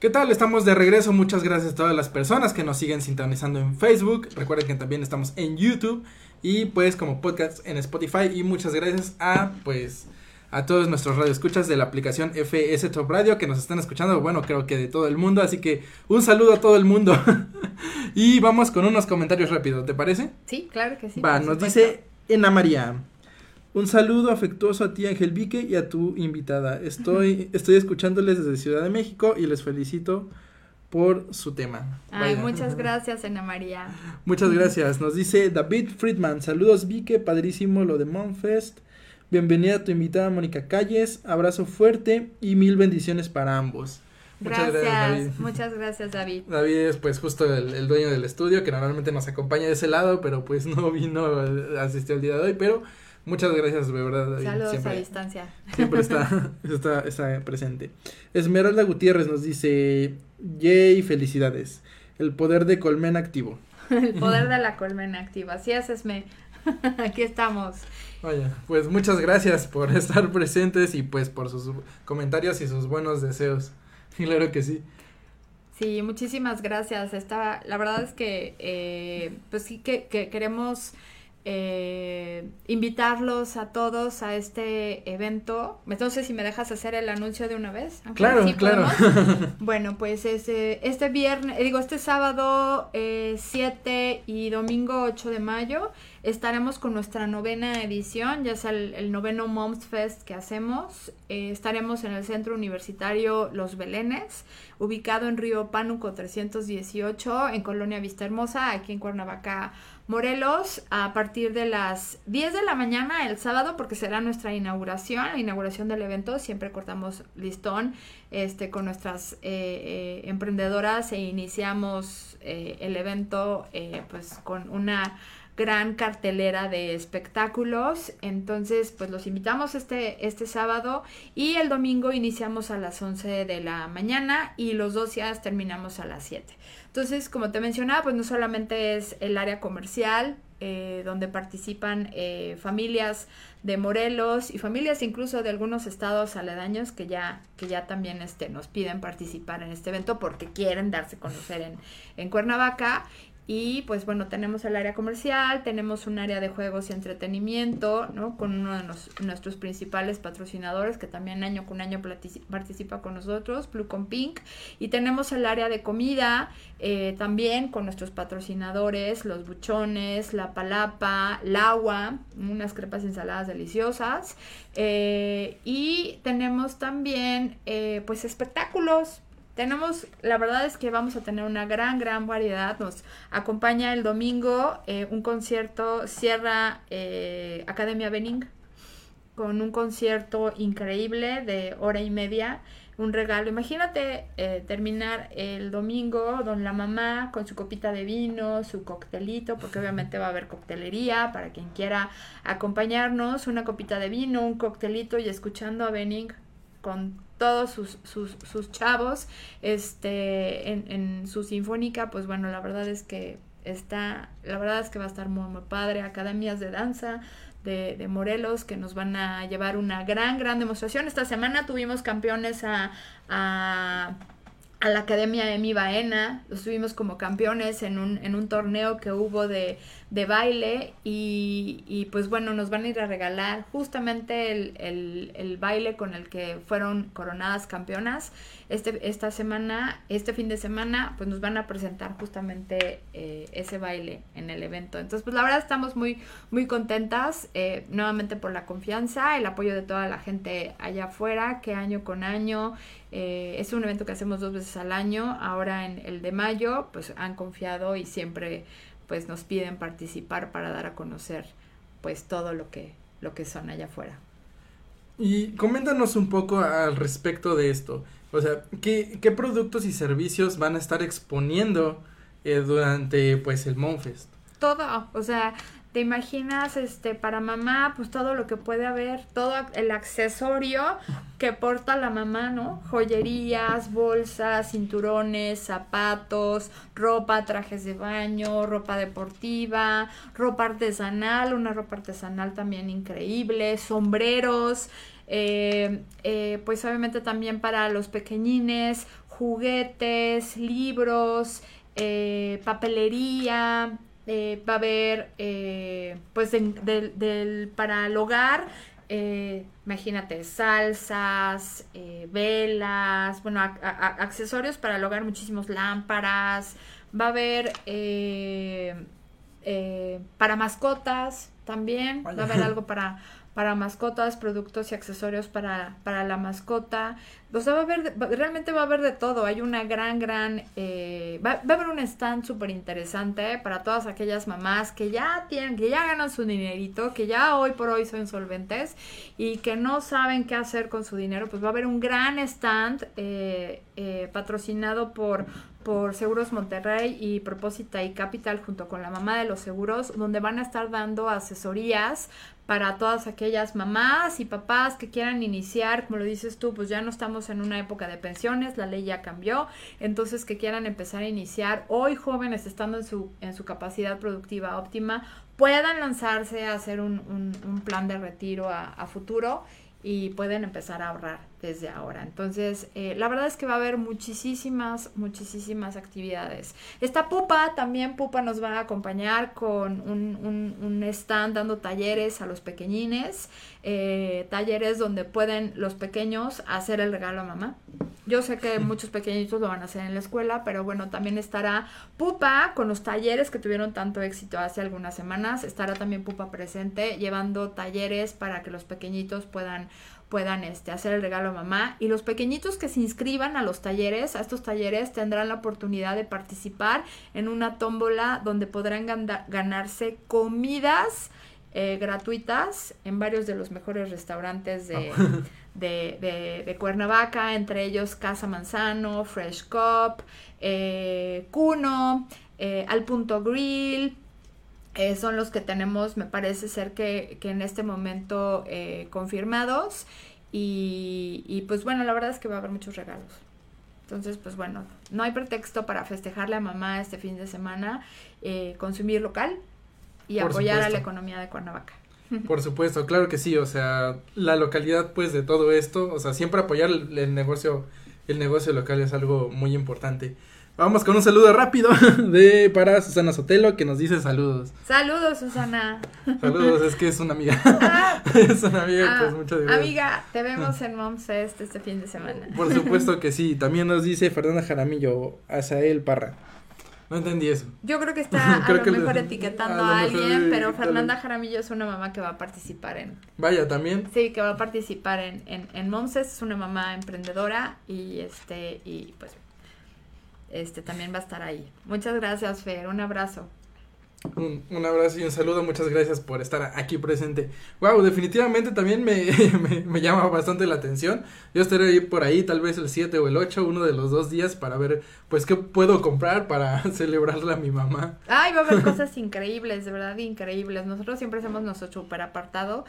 ¿Qué tal? Estamos de regreso. Muchas gracias a todas las personas que nos siguen sintonizando en Facebook. Recuerden que también estamos en YouTube y pues como podcast en Spotify. Y muchas gracias a pues a todos nuestros radioescuchas de la aplicación FS Top Radio que nos están escuchando. Bueno, creo que de todo el mundo. Así que un saludo a todo el mundo. <laughs> y vamos con unos comentarios rápidos, ¿te parece? Sí, claro que sí. Va, nos supuesto. dice Ena María. Un saludo afectuoso a ti, Ángel Vique, y a tu invitada. Estoy, estoy escuchándoles desde Ciudad de México y les felicito por su tema. Ay, Vaya. muchas gracias, Ana María. Muchas gracias. Nos dice David Friedman. Saludos, Vique. Padrísimo lo de Monfest. Bienvenida a tu invitada, Mónica Calles. Abrazo fuerte y mil bendiciones para ambos. Muchas Gracias, gracias, David. muchas gracias, David. David es pues justo el, el dueño del estudio que normalmente nos acompaña de ese lado, pero pues <laughs> no vino, eh, asistió el día de hoy, pero muchas gracias de verdad David. Saludos a distancia. siempre está, <laughs> está, está presente. Esmeralda Gutiérrez nos dice, yay, felicidades. El poder de colmen activo. <laughs> El poder de <laughs> la colmena activa. Así es, Esme. Aquí estamos. Vaya, pues muchas gracias por estar presentes y pues por sus comentarios y sus buenos deseos. Claro que sí. Sí, muchísimas gracias. Está, la verdad es que, eh, pues sí que, que queremos eh, invitarlos a todos a este evento. Sé si me dejas hacer el anuncio de una vez. Ángel, Claro, ¿sí claro. <laughs> Bueno, pues este, este viernes, eh, digo, este sábado eh, 7 y domingo 8 de mayo estaremos con nuestra novena edición, ya sea el, noveno Moms Fest que hacemos. Eh, estaremos en el Centro Universitario Los Belenes, ubicado en Río Pánuco 318, en Colonia Vista Hermosa, aquí en Cuernavaca, Morelos, a partir de las 10 de la mañana el sábado, porque será nuestra inauguración, la inauguración del evento. Siempre cortamos listón este, con nuestras eh, eh, emprendedoras e iniciamos el evento pues con una gran cartelera de espectáculos. Entonces, pues los invitamos este, este sábado y el domingo iniciamos a las 11 de la mañana y los dos días terminamos a las 7. Entonces, como te mencionaba, pues no solamente es el área comercial, eh, donde participan eh, familias de Morelos y familias incluso de algunos estados aledaños que ya, que ya también este, nos piden participar en este evento porque quieren darse a conocer en, en Cuernavaca. Y pues bueno, tenemos el área comercial, tenemos un área de juegos y entretenimiento, ¿no? Con uno de nuestros principales patrocinadores que también año con año participa con nosotros, Blue con Pink. Y tenemos el área de comida eh, también con nuestros patrocinadores, los buchones, la palapa, el agua, unas crepas ensaladas deliciosas. Eh, y tenemos también eh, pues espectáculos. Tenemos, la verdad es que vamos a tener una gran, gran variedad. Nos acompaña el domingo eh, un concierto Sierra eh, Academia Benning con un concierto increíble de hora y media, un regalo. Imagínate eh, terminar el domingo con la mamá con su copita de vino, su coctelito, porque obviamente va a haber coctelería para quien quiera acompañarnos, una copita de vino, un coctelito y escuchando a Benning con todos sus, sus, sus chavos este en, su sinfónica pues bueno la verdad es que está la verdad es que va a estar muy muy padre. Academias de danza de, Morelos que nos van a llevar una gran gran demostración. Esta semana tuvimos campeones a a la Academia Emi Baena, los tuvimos como campeones en un, en un torneo que hubo de, de baile y, y, pues bueno, nos van a ir a regalar justamente el, el, el baile con el que fueron coronadas campeonas. Este, esta semana, este fin de semana, pues nos van a presentar justamente eh, ese baile en el evento. Entonces, pues la verdad estamos muy, muy contentas eh, nuevamente por la confianza, el apoyo de toda la gente allá afuera, que año con año eh, es un evento que hacemos dos veces al año. Ahora en el de mayo, pues han confiado y siempre pues nos piden participar para dar a conocer pues todo lo que lo que son allá afuera. Y coméntanos un poco al respecto de esto. O sea, ¿qué, qué productos y servicios van a estar exponiendo eh, durante pues el Monfest? Todo, o sea, te imaginas este para mamá, pues todo lo que puede haber, todo el accesorio que porta la mamá, ¿no? Joyerías, bolsas, cinturones, zapatos, ropa, trajes de baño, ropa deportiva, ropa artesanal, una ropa artesanal también increíble, sombreros, eh, eh, pues obviamente también para los pequeñines, juguetes, libros, eh, papelería, eh, va a haber eh, pues de- del- del- para el hogar eh, imagínate salsas velas bueno ac- a- a- accesorios para el hogar muchísimos lámparas. Va a haber para mascotas también. Va a haber algo para para mascotas, productos y accesorios para, para la mascota. O sea, va a haber, realmente va a haber de todo. Hay una gran, gran, eh, va, va a haber un stand súper interesante para todas aquellas mamás que ya tienen, que ya ganan su dinerito, que ya hoy por hoy son solventes y que no saben qué hacer con su dinero. Pues va a haber un gran stand eh, eh, patrocinado por, por Seguros Monterrey y Propósita y Capital junto con la mamá de los seguros, donde van a estar dando asesorías para todas aquellas mamás y papás que quieran iniciar, como lo dices tú, pues ya no estamos en una época de pensiones, la ley ya cambió, entonces que quieran empezar a iniciar hoy jóvenes estando en su, en su capacidad productiva óptima, puedan lanzarse a hacer un, un- un plan de retiro a, a futuro y pueden empezar a ahorrar desde ahora. Entonces, eh, la verdad es que va a haber muchísimas, muchísimas actividades. Esta Pupa, también Pupa nos va a acompañar con un, un- un stand dando talleres a los pequeñines, eh, talleres donde pueden los pequeños hacer el regalo a mamá. Yo sé que <laughs> muchos pequeñitos lo van a hacer en la escuela, pero bueno, también estará Pupa con los talleres que tuvieron tanto éxito hace algunas semanas. Estará también Pupa presente llevando talleres para que los pequeñitos puedan puedan este, hacer el regalo a mamá. Y los pequeñitos que se inscriban a los talleres, a estos talleres tendrán la oportunidad de participar en una tómbola donde podrán ganarse comidas eh, gratuitas en varios de los mejores restaurantes de, de, de- de Cuernavaca, entre ellos Casa Manzano, Fresh Cup, eh, Cuno, eh, Al Punto Grill, eh, son los que tenemos, me parece ser que, que en este momento eh, confirmados. Y, y pues bueno, la verdad es que va a haber muchos regalos. Entonces, pues bueno, no hay pretexto para festejarle a mamá este fin de semana, eh, consumir local y Por apoyar a la economía de Cuernavaca. <laughs> Por supuesto, claro que sí, o sea, la localidad pues de todo esto, o sea, siempre apoyar el, el negocio, el negocio local es algo muy importante. Vamos con un saludo rápido <laughs> de para Susana Sotelo que nos dice saludos. Saludos, Susana. Saludos, es que es una amiga. Ah, <laughs> es una amiga, ah, pues muchas gracias. amiga, te vemos en Moms Fest este fin de semana. Por supuesto que sí, también nos dice Fernanda Jaramillo, Azael Parra. No entendí eso. Yo creo que <laughs> está Creo a lo mejor a etiquetando a, mejor alguien, pero. Fernanda Jaramillo es una mamá que va a participar en, Vaya, también. Sí, que va a participar en, en, en Momses, es una mamá emprendedora y este, y pues este también va a estar ahí. Muchas gracias, Fer, un abrazo. Un, un abrazo y un saludo, muchas gracias por estar aquí presente. Wow, definitivamente también me, <laughs> me, me llama bastante la atención. Yo estaré ahí por ahí, tal vez el 7 o el 8, uno de los dos días, para ver, pues, qué puedo comprar para <laughs> celebrarle a mi mamá. Ay, va a haber <laughs> cosas increíbles, de verdad increíbles. Nosotros siempre hacemos nuestro super apartado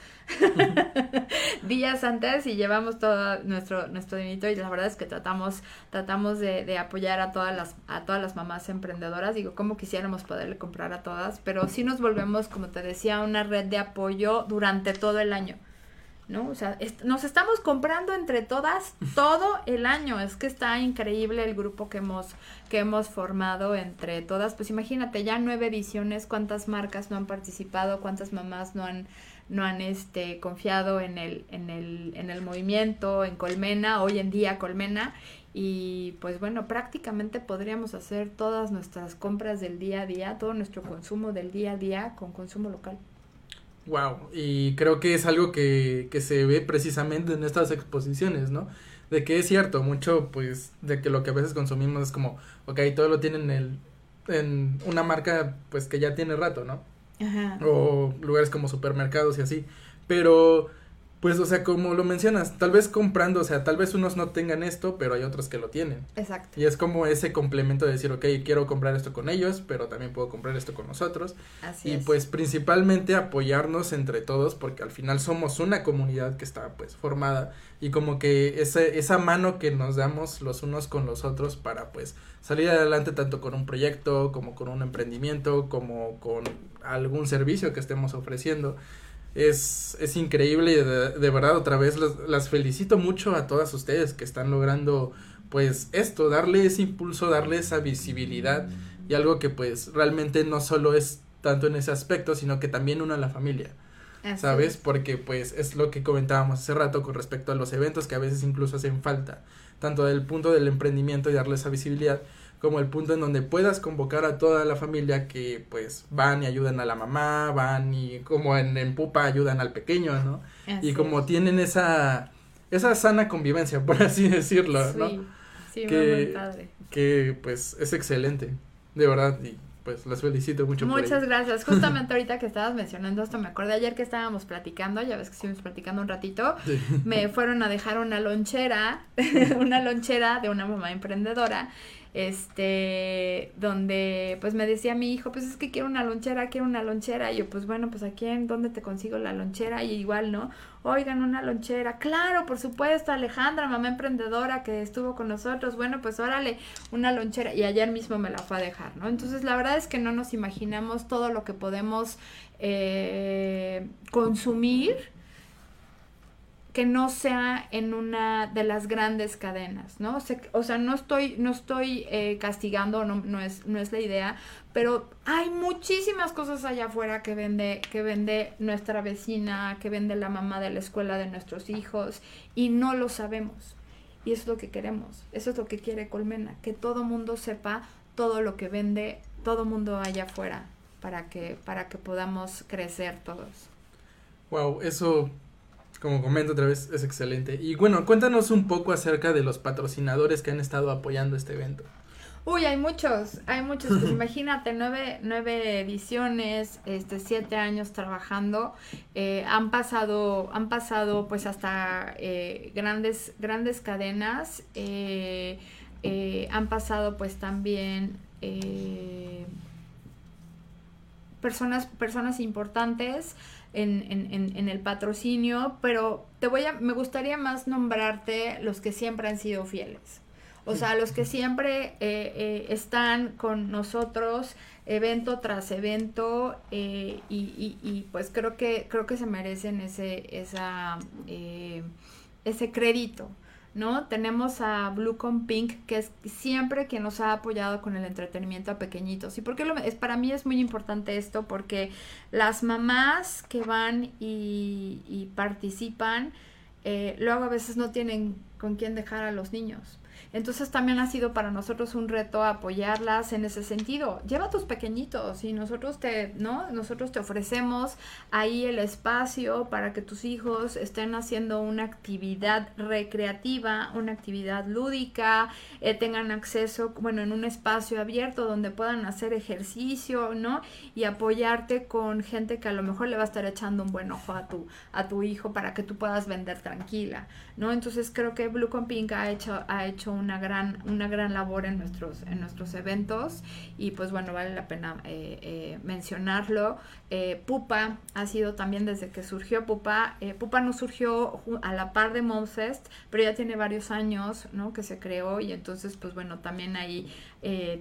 días antes y llevamos todo nuestro nuestro dinerito y la verdad es que tratamos tratamos de, de apoyar a todas las a todas las mamás emprendedoras. Digo, como quisiéramos poderle comprar a todas, pero sí nos volvemos, como te decía, una red de apoyo durante todo el año. ¿no? O sea, nos estamos comprando entre todas todo el año. Es que está increíble el grupo que hemos, que hemos formado entre todas. Pues imagínate, ya nueve ediciones, cuántas marcas no han participado, cuántas mamás no han, no han este, confiado en el, en, el, en el movimiento, en Colmena, hoy en día Colmena. Y pues bueno, prácticamente podríamos hacer todas nuestras compras del día a día, todo nuestro consumo del día a día con consumo local. Wow, y creo que es algo que, que se ve precisamente en estas exposiciones, ¿no? De que es cierto, mucho, pues, de que lo que a veces consumimos es como, ok, todo lo tienen en, el, en una marca, pues, que ya tiene rato, ¿no? Ajá. o lugares como supermercados y así. Pero, pues, o sea, como lo mencionas, tal vez comprando, o sea, tal vez unos no tengan esto, pero hay otros que lo tienen. Exacto. Y es como ese complemento de decir, ok, quiero comprar esto con ellos, pero también puedo comprar esto con nosotros. Así y es. pues principalmente apoyarnos entre todos, porque al final somos una comunidad que está pues formada y como que ese, esa mano que nos damos los unos con los otros para pues salir adelante tanto con un proyecto, como con un emprendimiento, como con algún servicio que estemos ofreciendo. Es, es increíble y de, de verdad otra vez las, las felicito mucho a todas ustedes que están logrando pues esto, darle ese impulso, darle esa visibilidad y algo que pues realmente no solo es tanto en ese aspecto, sino que también une a la familia, Así ¿sabes? es. Porque pues es lo que comentábamos hace rato con respecto a los eventos que a veces incluso hacen falta, tanto del punto del emprendimiento y darle esa visibilidad, como el punto en donde puedas convocar a toda la familia que pues van y ayudan a la mamá, van y como en, en Pupa ayudan al pequeño, ¿no? Así y como es. tienen esa, esa sana convivencia, por así decirlo, ¿no? Sí, sí, Que- muy padre. que pues es excelente, de verdad, y pues las felicito mucho por Muchas gracias. Justamente <laughs> ahorita que estabas mencionando esto, me acordé ayer que estábamos platicando, ya ves que estuvimos platicando un ratito, Sí. me fueron a dejar una lonchera, <laughs> una lonchera de una mamá emprendedora, este, donde pues me decía mi hijo, pues es que quiero una lonchera, quiero una lonchera, y yo pues bueno, pues aquí en dónde te consigo la lonchera, y igual, ¿no? Oigan, una lonchera, claro, por supuesto, Alejandra, mamá emprendedora que estuvo con nosotros, bueno, pues órale, una lonchera, y ayer mismo me la fue a dejar, ¿no? Entonces la verdad es que no nos imaginamos todo lo que podemos eh, consumir que no sea en una de las grandes cadenas, ¿no? O sea, no estoy, no estoy eh, castigando, no, no, es, no es la idea, pero hay muchísimas cosas allá afuera que vende, que vende nuestra vecina, que vende la mamá de la escuela de nuestros hijos, y no lo sabemos. Y eso es lo que queremos, eso es lo que quiere Colmena, que todo mundo sepa todo lo que vende todo mundo allá afuera, para que, para que podamos crecer todos. Wow, eso, como comento otra vez, es excelente. Y bueno, cuéntanos un poco acerca de los patrocinadores que han estado apoyando este evento. Uy, hay muchos, hay muchos. Pues <laughs> imagínate, nueve, nueve ediciones, este, siete años trabajando. eh, han pasado, han pasado pues hasta eh, grandes, grandes cadenas. eh, han pasado pues también personas, personas importantes en, en- en- el patrocinio, pero te voy a, me gustaría más nombrarte los que siempre han sido fieles. O sea, los que siempre eh, eh, están con nosotros evento tras evento eh, y, y- y, pues creo que creo que se merecen ese esa eh, ese crédito ¿no? Tenemos a Blue con Pink, que es siempre quien nos ha apoyado con el entretenimiento a pequeñitos. ¿Y por qué lo, es, para mí es muy importante esto? Porque las mamás que van y, y participan, eh, luego a veces no tienen con quién dejar a los niños. Entonces también ha sido para nosotros un reto apoyarlas en ese sentido. Lleva a tus pequeñitos y nosotros te, ¿no? Nosotros te ofrecemos ahí el espacio para que tus hijos estén haciendo una actividad recreativa, una actividad lúdica, eh, tengan acceso, bueno, en un espacio abierto donde puedan hacer ejercicio, ¿no? Y apoyarte con gente que a lo mejor le va a estar echando un buen ojo a tu, a tu hijo para que tú puedas vender tranquila, ¿no? Entonces creo que Blue con Pink ha hecho, ha hecho una gran, una gran labor en nuestros, en nuestros eventos y pues bueno, vale la pena eh, eh, mencionarlo. Eh, Pupa ha sido también desde que surgió Pupa. Pupa no surgió a la par de Momfest, pero ya tiene varios años, ¿no? Que se creó y entonces pues bueno, también ahí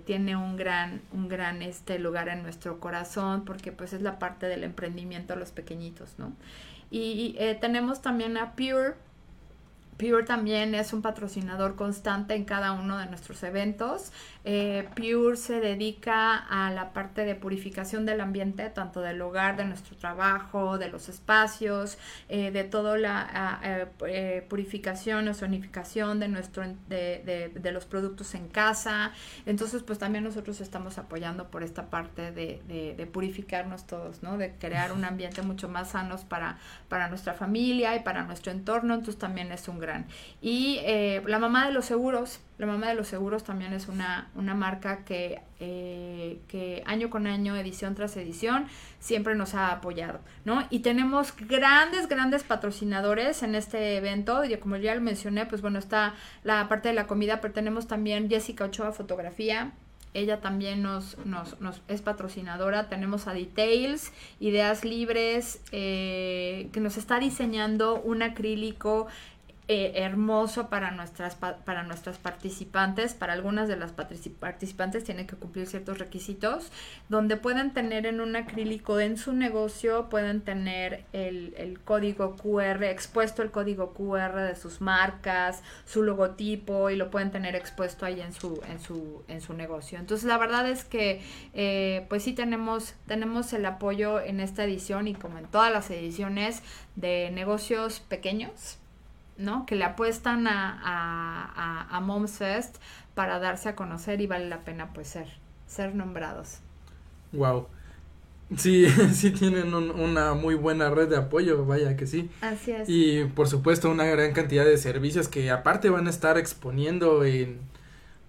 tiene un gran, un gran este lugar en nuestro corazón porque pues es la parte del emprendimiento a los pequeñitos, ¿no? Y tenemos también a Pure, Pure también es un patrocinador constante en cada uno de nuestros eventos. Eh, Pure se dedica a la parte de purificación del ambiente, tanto del hogar, de nuestro trabajo, de los espacios, eh, de toda la eh, purificación o sonificación de, nuestro, de, de- de los productos en casa. Entonces, pues también nosotros estamos apoyando por esta parte de, purificarnos todos, ¿no? De crear un ambiente mucho más sanos para, para nuestra familia y para nuestro entorno. Entonces también es un gran. Y la mamá de los seguros, la mamá de los seguros también es una, una marca que, eh, que año con año, edición tras edición, siempre nos ha apoyado, ¿no? Y tenemos grandes, grandes patrocinadores en este evento. Y como ya lo mencioné, pues bueno, está la parte de la comida, pero tenemos también Jessica Ochoa Fotografía, ella también nos, nos, es patrocinadora. Tenemos a Details, Ideas Libres, eh, que nos está diseñando un acrílico eh, hermoso para nuestras pa- para nuestras participantes para algunas de las partici- participantes tienen que cumplir ciertos requisitos donde pueden tener en un acrílico en su negocio pueden tener el, el código QR expuesto el código QR de sus marcas su logotipo y lo pueden tener expuesto ahí en su en su en su negocio. Entonces la verdad es que eh, pues sí tenemos tenemos el apoyo en esta edición y como en todas las ediciones de negocios pequeños ¿no? Que le apuestan a, a, a, a Moms Fest para darse a conocer y vale la pena pues ser, ser nombrados. Wow. Sí, <laughs> sí tienen un- una muy buena red de apoyo, vaya que sí. Así es. Y por supuesto una gran cantidad de servicios que aparte van a estar exponiendo en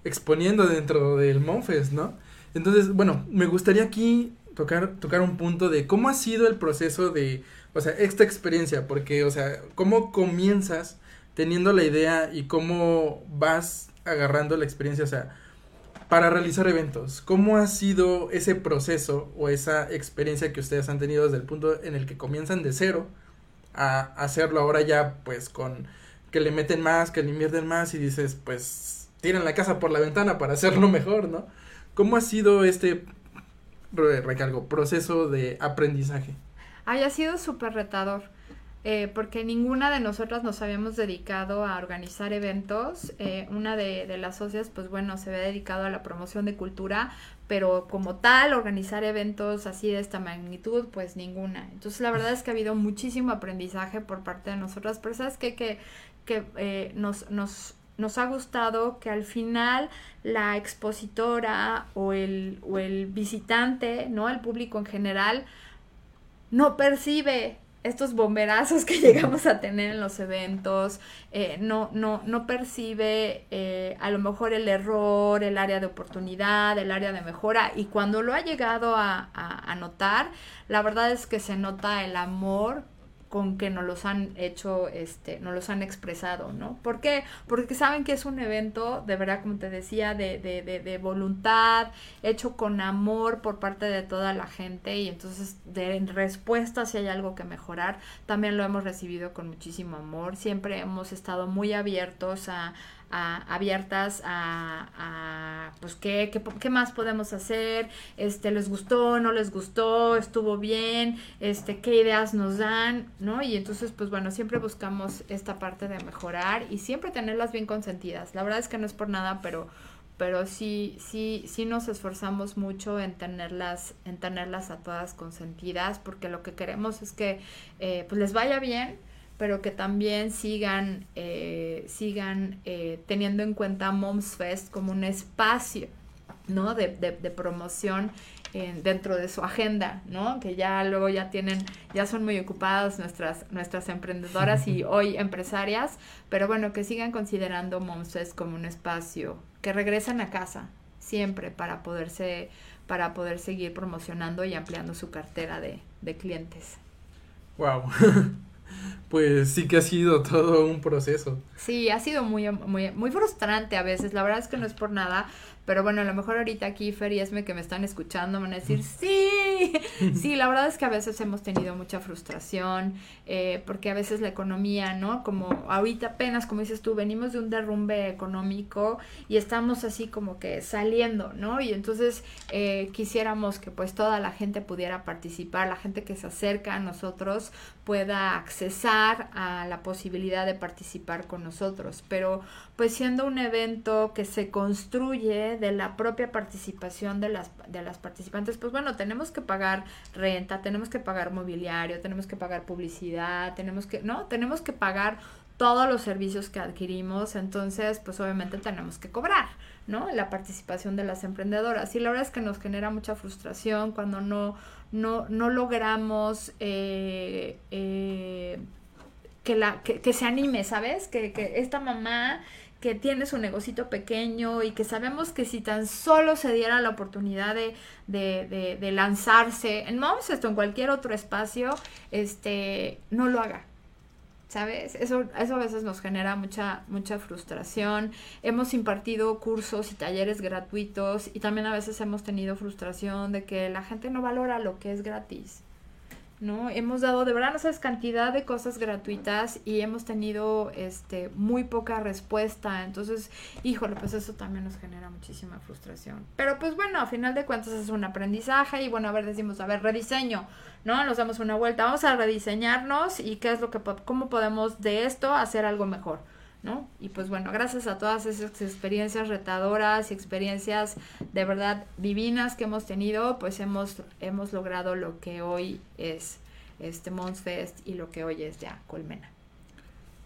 exponiendo dentro del Monfest, ¿no? Entonces, bueno, me gustaría aquí tocar tocar un punto de cómo ha sido el proceso de, o sea, esta experiencia, porque, o sea, cómo comienzas teniendo la idea y cómo vas agarrando la experiencia, o sea, para realizar eventos, ¿cómo ha sido ese proceso o esa experiencia que ustedes han tenido desde el punto en el que comienzan de cero a hacerlo ahora ya pues con que le meten más, que le invierten más y dices pues tiran la casa por la ventana para hacerlo mejor, ¿no? ¿Cómo ha sido este re- recargo, proceso de aprendizaje? Haya sido súper retador. eh, porque ninguna de nosotras nos habíamos dedicado a organizar eventos. Eh, una de, de las socias, pues bueno, se había dedicado a la promoción de cultura, pero como tal, organizar eventos así de esta magnitud, pues ninguna. Entonces, la verdad es que ha habido muchísimo aprendizaje por parte de nosotras, pero sabes qué? que, que eh, nos, nos, nos ha gustado que al final la expositora o el, o el visitante, ¿no? El público en general, no percibe estos bomberazos que <laughs> llegamos a tener en los eventos, eh, no, no, no percibe eh, a lo mejor el error, el área de oportunidad, el área de mejora, y cuando lo ha llegado a, a, a notar, la verdad es que se nota el amor con que nos los han hecho, este, nos los han expresado, ¿no? ¿Por qué? Porque saben que es un evento, de verdad, como te decía, de, de, de, de voluntad, hecho con amor por parte de toda la gente y entonces de en respuesta si hay algo que mejorar, también lo hemos recibido con muchísimo amor, siempre hemos estado muy abiertos a, a- abiertas a, pues qué, qué más podemos hacer, este les gustó, no les gustó, estuvo bien, este qué ideas nos dan, ¿no? Y entonces pues bueno, siempre buscamos esta parte de mejorar y siempre tenerlas bien consentidas. La verdad es que no es por nada, pero pero sí, sí, sí nos esforzamos mucho en tenerlas, en tenerlas a todas consentidas, porque lo que queremos es que eh, pues les vaya bien, pero que también sigan, eh, sigan eh, teniendo en cuenta Moms Fest como un espacio, ¿no? De, de, de promoción en- dentro de su agenda, ¿no? Que ya luego ya tienen, ya son muy ocupadas nuestras, nuestras emprendedoras y <laughs> hoy empresarias, pero bueno, que sigan considerando Moms Fest como un espacio, que regresen a casa siempre para poderse, para poder seguir promocionando y ampliando su cartera de, de clientes. Wow. <laughs> pues sí que ha sido todo un proceso. Sí, ha sido muy, muy, muy frustrante a veces. La verdad es que no es por nada. Pero bueno, a lo mejor ahorita aquí Fer y Esme que me están escuchando van a decir, sí, <laughs> sí, la verdad es que a veces hemos tenido mucha frustración, eh, porque a veces la economía, ¿no? Como ahorita apenas, como dices tú, venimos de un derrumbe económico y estamos así como que saliendo, ¿no? Y entonces eh, quisiéramos que pues toda la gente pudiera participar, la gente que se acerca a nosotros pueda accesar a la posibilidad de participar con nosotros, pero pues siendo un evento que se construye de la propia participación de las, de las participantes, pues bueno, tenemos que pagar renta, tenemos que pagar mobiliario, tenemos que pagar publicidad, tenemos que, ¿no? Tenemos que pagar todos los servicios que adquirimos, entonces pues obviamente tenemos que cobrar, ¿no? La participación de las emprendedoras. Y la verdad es que nos genera mucha frustración cuando no, no, no logramos eh, eh, que, la, que, se anime, ¿sabes? Que, que esta mamá que tiene su negocito pequeño y que sabemos que si tan solo se diera la oportunidad de, de, de, de lanzarse en Moms esto en cualquier otro espacio, este, no lo haga. ¿Sabes? Eso, eso a veces nos genera mucha, mucha frustración. Hemos impartido cursos y talleres gratuitos y también a veces hemos tenido frustración de que la gente no valora lo que es gratis. ¿No? Hemos dado de verdad, sabes, cantidad de cosas gratuitas y hemos tenido este muy poca respuesta. Entonces, híjole, pues eso también nos genera muchísima frustración. Pero pues bueno, a final de cuentas es un aprendizaje y bueno, a ver, decimos, a ver, rediseño, ¿no? Nos damos una vuelta, vamos a rediseñarnos y qué es lo que, cómo podemos de esto hacer algo mejor. ¿No? Y pues bueno, gracias a todas esas experiencias retadoras y experiencias de verdad divinas que hemos tenido, pues hemos, hemos logrado lo que hoy es este Mons Fest y lo que hoy es ya Colmena.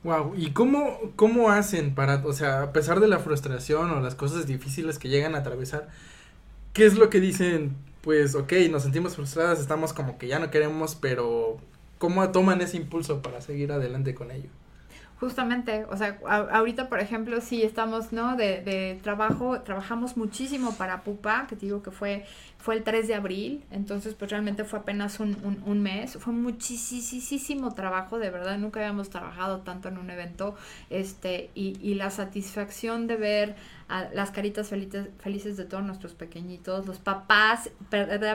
Wow, ¿y cómo, cómo hacen para, o sea, a pesar de la frustración o las cosas difíciles que llegan a atravesar, qué es lo que dicen? Pues, ok, nos sentimos frustradas, estamos como que ya no queremos, pero ¿cómo toman ese impulso para seguir adelante con ello? Justamente, o sea, ahorita por ejemplo sí estamos, ¿no? De, trabajo, trabajamos muchísimo para Pupa, que te digo que fue, fue el 3 de abril, entonces pues realmente fue apenas un, un, un mes, fue muchísimo trabajo, de verdad, nunca habíamos trabajado tanto en un evento, este, y, y la satisfacción de ver las caritas felices, felices de todos nuestros pequeñitos, los papás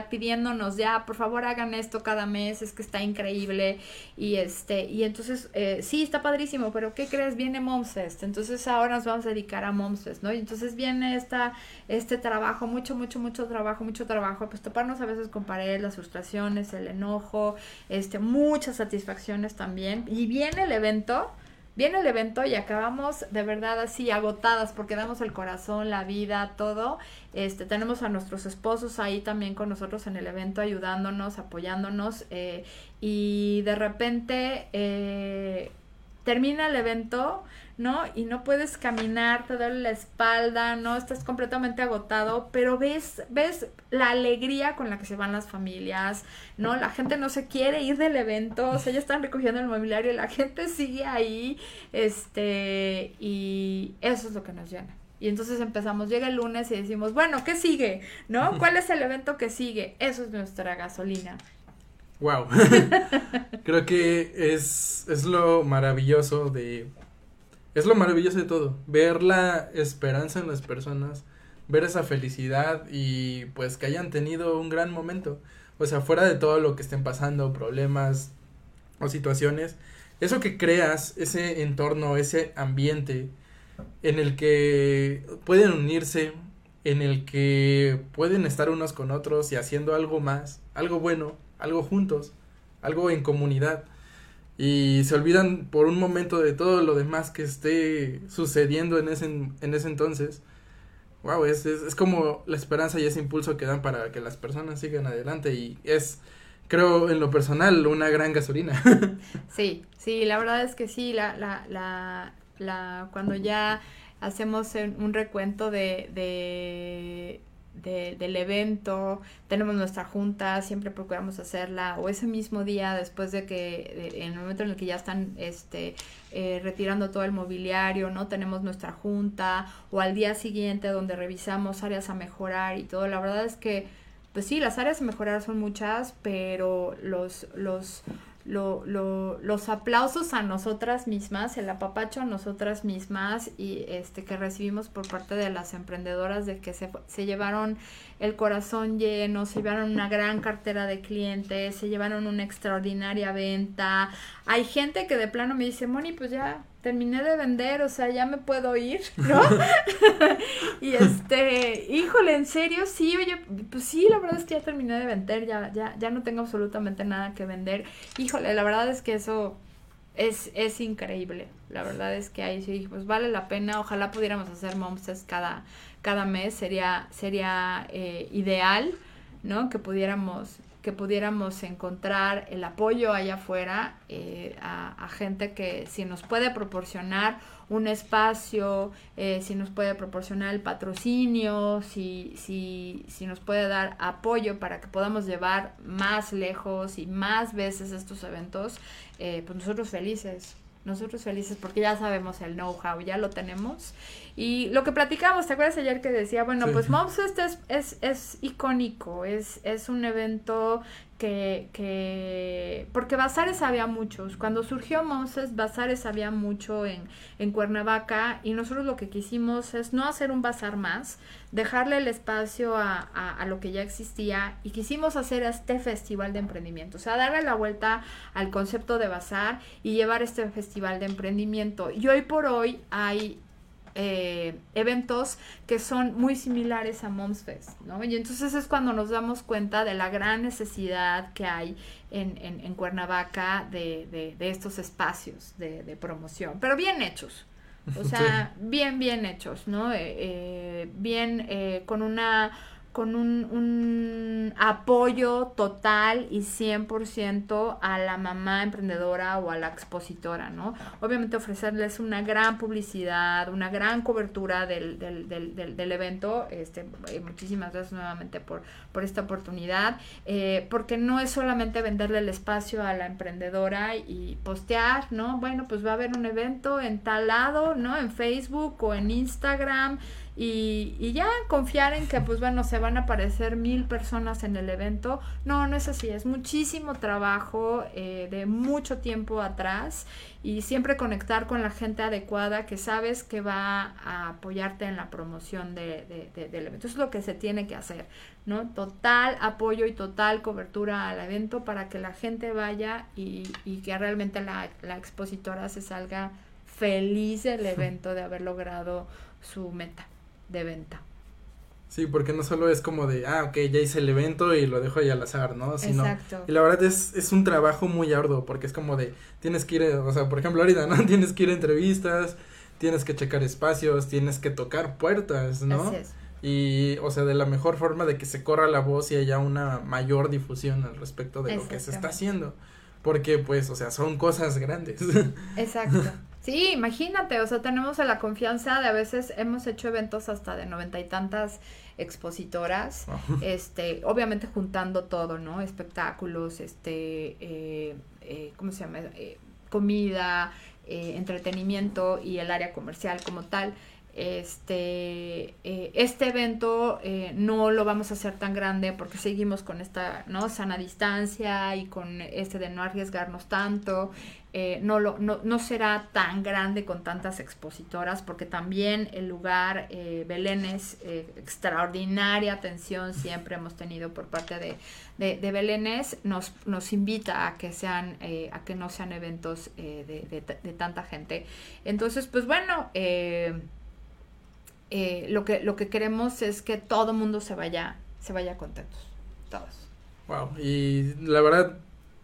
pidiéndonos ya, por favor hagan esto cada mes, es que está increíble y este y entonces eh, sí está padrísimo, pero ¿qué crees? Viene Momfest, entonces ahora nos vamos a dedicar a Momfest, ¿no? Y entonces viene esta este trabajo, mucho mucho mucho trabajo, mucho trabajo, pues toparnos a veces con pared, las frustraciones, el enojo, este muchas satisfacciones también y viene el evento Viene el evento y acabamos de verdad así agotadas porque damos el corazón, la vida, todo. Este, tenemos a nuestros esposos ahí también con nosotros en el evento ayudándonos, apoyándonos eh, y de repente eh, termina el evento, ¿no? Y no puedes caminar, te duele la espalda, ¿no? Estás completamente agotado, pero ves, ves la alegría con la que se van las familias, ¿no? La gente no se quiere ir del evento, o sea, ya están recogiendo el mobiliario la gente sigue ahí, este, y eso es lo que nos llena. Y entonces empezamos, llega el lunes y decimos, bueno, ¿qué sigue? ¿No? <laughs> ¿Cuál es el evento que sigue? Eso es nuestra gasolina. Wow. <laughs> Creo que es, es lo maravilloso de... Es lo maravilloso de todo. Ver la esperanza en las personas, ver esa felicidad y pues que hayan tenido un gran momento. O sea, fuera de todo lo que estén pasando, problemas o situaciones, eso que creas, ese entorno, ese ambiente en el que pueden unirse, en el que pueden estar unos con otros y haciendo algo más, algo bueno, algo juntos, algo en comunidad. Y se olvidan por un momento de todo lo demás que esté sucediendo en ese, en ese entonces. Wow, es, es, como la esperanza y ese impulso que dan para que las personas sigan adelante y es, creo, en lo personal, una gran gasolina. <laughs> Sí, sí, la verdad es que sí, la, la, la, la, cuando ya hacemos un recuento de, de, de- del evento, tenemos nuestra junta, siempre procuramos hacerla, o ese mismo día después de que, en el momento en el que ya están este, eh, retirando todo el mobiliario, ¿no? Tenemos nuestra junta, o al día siguiente donde revisamos áreas a mejorar y todo, la verdad es que, pues sí, las áreas a mejorar son muchas, pero los, los, lo, lo- los aplausos a nosotras mismas, el apapacho a nosotras mismas y este que recibimos por parte de las emprendedoras de que se, se llevaron el corazón lleno, se llevaron una gran cartera de clientes, se llevaron una extraordinaria venta. Hay gente que de plano me dice, Moni, pues ya terminé de vender, o sea, ya me puedo ir, <laughs> ¿no? <laughs> y este, híjole, en serio, sí, oye, pues sí, la verdad es que ya terminé de vender, ya, ya, ya no tengo absolutamente nada que vender. Híjole, la verdad es que eso es, es increíble. La verdad es que ahí sí, pues vale la pena. Ojalá pudiéramos hacer Momses cada, cada mes, sería, sería eh, ideal, ¿no? Que pudiéramos que pudiéramos encontrar el apoyo allá afuera eh, a, gente que si nos puede proporcionar un espacio, eh, si nos puede proporcionar el patrocinio, si, si, si nos puede dar apoyo para que podamos llevar más lejos y más veces estos eventos, eh, pues nosotros felices. Nosotros felices porque ya sabemos el know-how, ya lo tenemos. Y lo que platicamos, ¿te acuerdas ayer que decía, bueno, Sí. pues Mobfest es, es, es icónico, es, es un evento que, que... Porque bazares había muchos. Cuando surgió Moses, bazares había mucho en, en Cuernavaca y nosotros lo que quisimos es no hacer un bazar más, dejarle el espacio a, a, a lo que ya existía y quisimos hacer este festival de emprendimiento. O sea, darle la vuelta al concepto de bazar y llevar este festival de emprendimiento. Y hoy por hoy hay eh, eventos que son muy similares a Moms Fest, ¿no? Y entonces es cuando nos damos cuenta de la gran necesidad que hay en, en, en Cuernavaca de, de, de estos espacios de, de promoción, pero bien hechos. O <laughs> sea, bien, bien hechos, ¿no? Eh, eh, bien, con una con un, un apoyo total y 100% a la mamá emprendedora o a la expositora, ¿no? Obviamente ofrecerles una gran publicidad, una gran cobertura del, del, del, del, evento. Este, eh, muchísimas gracias nuevamente por, por esta oportunidad, eh, porque no es solamente venderle el espacio a la emprendedora y postear, ¿no? Bueno, pues va a haber un evento en tal lado, ¿no? En Facebook o en Instagram y, y ya confiar en que pues bueno se van a aparecer mil personas en el evento. No, no es así, es muchísimo trabajo eh, de mucho tiempo atrás y siempre conectar con la gente adecuada que sabes que va a apoyarte en la promoción de, de- de- del evento. Eso es lo que se tiene que hacer, ¿no? Total apoyo y total cobertura al evento para que la gente vaya y, y que realmente la, la expositora se salga feliz del <laughs> evento de haber logrado su meta de venta. Sí, porque no solo es como de, ah, ok, ya hice el evento y lo dejo ahí al azar, ¿no? Sino, Exacto. y la verdad es, es un trabajo muy arduo, porque es como de, tienes que ir, eh, o sea, por ejemplo, ahorita, ¿no? <laughs> Tienes que ir a entrevistas, tienes que checar espacios, tienes que tocar puertas, ¿no? Así es. Y, o sea, de la mejor forma de que se corra la voz y haya una mayor difusión al respecto de lo que se está haciendo. Porque, pues, o sea, son cosas grandes. <laughs> Exacto. Sí, imagínate, o sea, tenemos la confianza de a veces hemos hecho eventos hasta de noventa y tantas expositoras, este, obviamente juntando todo, ¿no? Espectáculos, este, eh, eh, ¿cómo se llama? Eh, comida, eh, entretenimiento y el área comercial como tal. Este, este evento eh, no lo vamos a hacer tan grande porque seguimos con esta ¿no? sana distancia y con este de no arriesgarnos tanto. Eh, no, lo, no, no será tan grande con tantas expositoras porque también el lugar eh, Belén es eh, extraordinaria atención siempre hemos tenido por parte de, de, nos, nos invita a que sean eh, a que no sean eventos eh, de, de- tanta gente entonces pues bueno lo que lo que queremos es que todo mundo se vaya se vaya contentos todos wow. Y la verdad,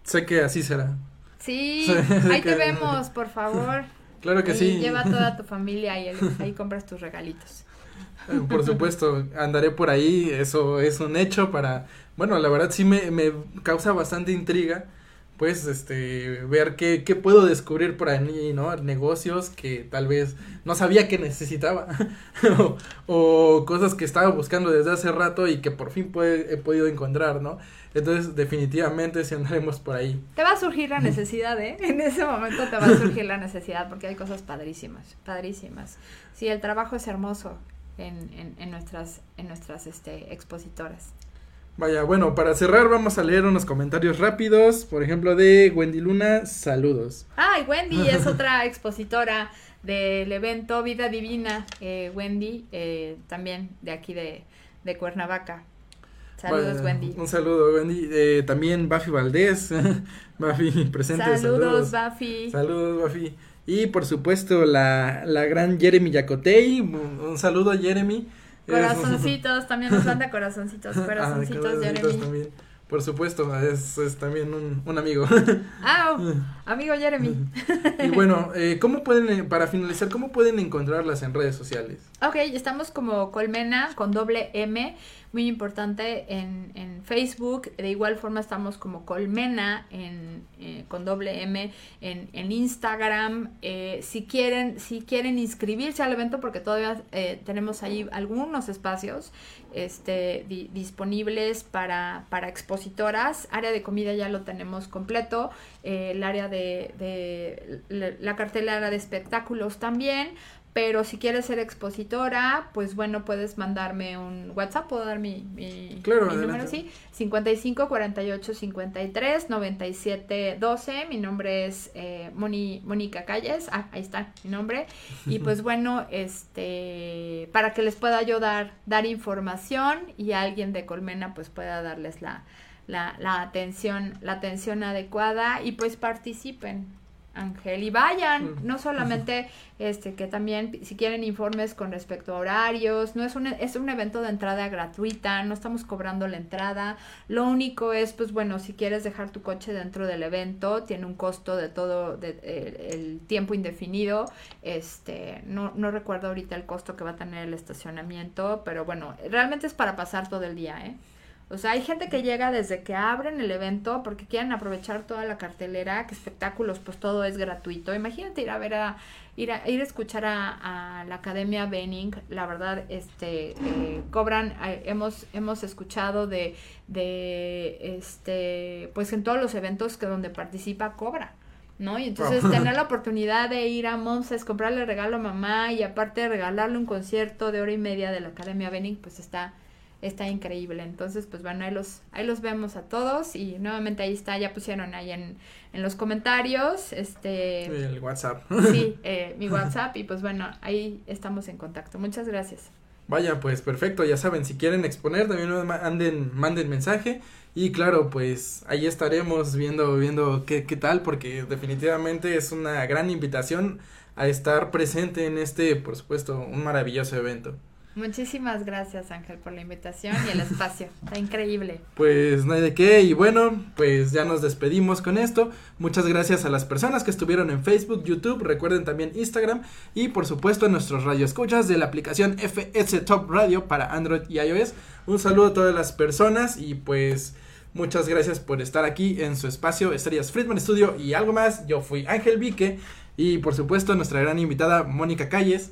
sé que así será. <laughs> sí ahí te vemos por favor Claro que Ahí sí. Lleva a toda tu familia y el- ahí compras tus regalitos. Eh, Por supuesto, andaré por ahí, eso es un hecho para, bueno, la verdad sí me, me causa bastante intriga, pues, este, ver qué, qué puedo descubrir por ahí, ¿no? Negocios que tal vez no sabía que necesitaba, <laughs> o, o cosas que estaba buscando desde hace rato y que por fin puede- he podido encontrar, ¿no? Entonces, definitivamente sí andaremos por ahí. Te va a surgir la necesidad, ¿eh? En ese momento te va a surgir la necesidad porque hay cosas padrísimas, padrísimas. Sí, el trabajo es hermoso en, en, en nuestras, en nuestras este, expositoras. Vaya, bueno, para cerrar vamos a leer unos comentarios rápidos, por ejemplo, de Wendy Luna, saludos. Ay, Wendy es <laughs> otra expositora del evento Vida Divina. Eh, Wendy, eh, también de aquí de, de Cuernavaca. Saludos, Vaya, Wendy. Un saludo, Wendy. Eh, también Buffy Valdés. <laughs> Buffy presente. Saludos, Saludos, Buffy. Saludos, Buffy. Y por supuesto, la, la gran Jeremy Yacotey. Un, un saludo, Jeremy. Corazoncitos, también nos manda <laughs> corazoncitos, Ah, corazoncitos, corazoncitos Jeremy. también. Por supuesto, es, es también un, un amigo. Ah, oh, <laughs> amigo Jeremy. <laughs> y bueno, eh, ¿cómo pueden, eh, para finalizar, cómo pueden encontrarlas en redes sociales? Ok, estamos como Colmena con doble M, muy importante en, en Facebook. De igual forma estamos como Colmena en, eh, con doble M en, en Instagram. Eh, si quieren, si quieren inscribirse al evento, porque todavía eh, tenemos ahí algunos espacios este, di- disponibles para, para expositoras. Área de comida ya lo tenemos completo. eh, el área de, de la, la cartelera de espectáculos también. Pero si quieres ser expositora, pues bueno, puedes mandarme un WhatsApp, puedo dar mi, mi, Claro, mi número, sí, 55 48 53 97 12. Mi nombre es eh, Moni, Mónica Calles, ah, ahí está mi nombre. Y <laughs> pues bueno, este, para que les pueda yo dar, dar información y alguien de Colmena pues pueda darles la, la, la atención, la atención adecuada y pues participen. Ángel, y vayan, no solamente este que también si quieren informes con respecto a horarios, no es un es un evento de entrada gratuita, no estamos cobrando la entrada. Lo único es pues bueno, si quieres dejar tu coche dentro del evento, tiene un costo de todo de, el tiempo indefinido. Este, no no recuerdo ahorita el costo que va a tener el estacionamiento, pero bueno, realmente es para pasar todo el día, ¿eh? O sea, hay gente que llega desde que abren el evento porque quieren aprovechar toda la cartelera, que espectáculos, pues todo es gratuito. Imagínate ir a ver a, ir a, ir a escuchar a, a la Academia Benning, la verdad, este, eh, cobran, eh, hemos, hemos escuchado de, de, este, pues en todos los eventos que donde participa cobra. ¿no? Y entonces Oh. tener la <laughs> oportunidad de ir a Monses, comprarle regalo a mamá y aparte regalarle un concierto de hora y media de la Academia Benning, pues está, está increíble. Entonces, pues bueno, ahí los, ahí los vemos a todos y nuevamente ahí está, ya pusieron ahí en, en los comentarios, este, El WhatsApp. sí, <laughs> eh, mi WhatsApp y pues bueno, ahí estamos en contacto. Muchas gracias. Vaya, pues perfecto, ya saben, si quieren exponer, también me manden, manden mensaje. Y claro, pues ahí estaremos viendo, viendo qué, qué tal, porque definitivamente es una gran invitación a estar presente en este, por supuesto, un maravilloso evento. Muchísimas gracias Ángel por la invitación y el espacio. Está increíble. Pues no hay de qué, y bueno, pues ya nos despedimos con esto. Muchas gracias a las personas que estuvieron en Facebook, YouTube, recuerden también Instagram y por supuesto nuestros radioescuchas de la aplicación FS Top Radio para Android y iOS. Un saludo a todas las personas y pues muchas gracias por estar aquí en su espacio Estrellas Friedman Studio y algo más. Yo fui Ángel Vique y por supuesto nuestra gran invitada Mónica Calles.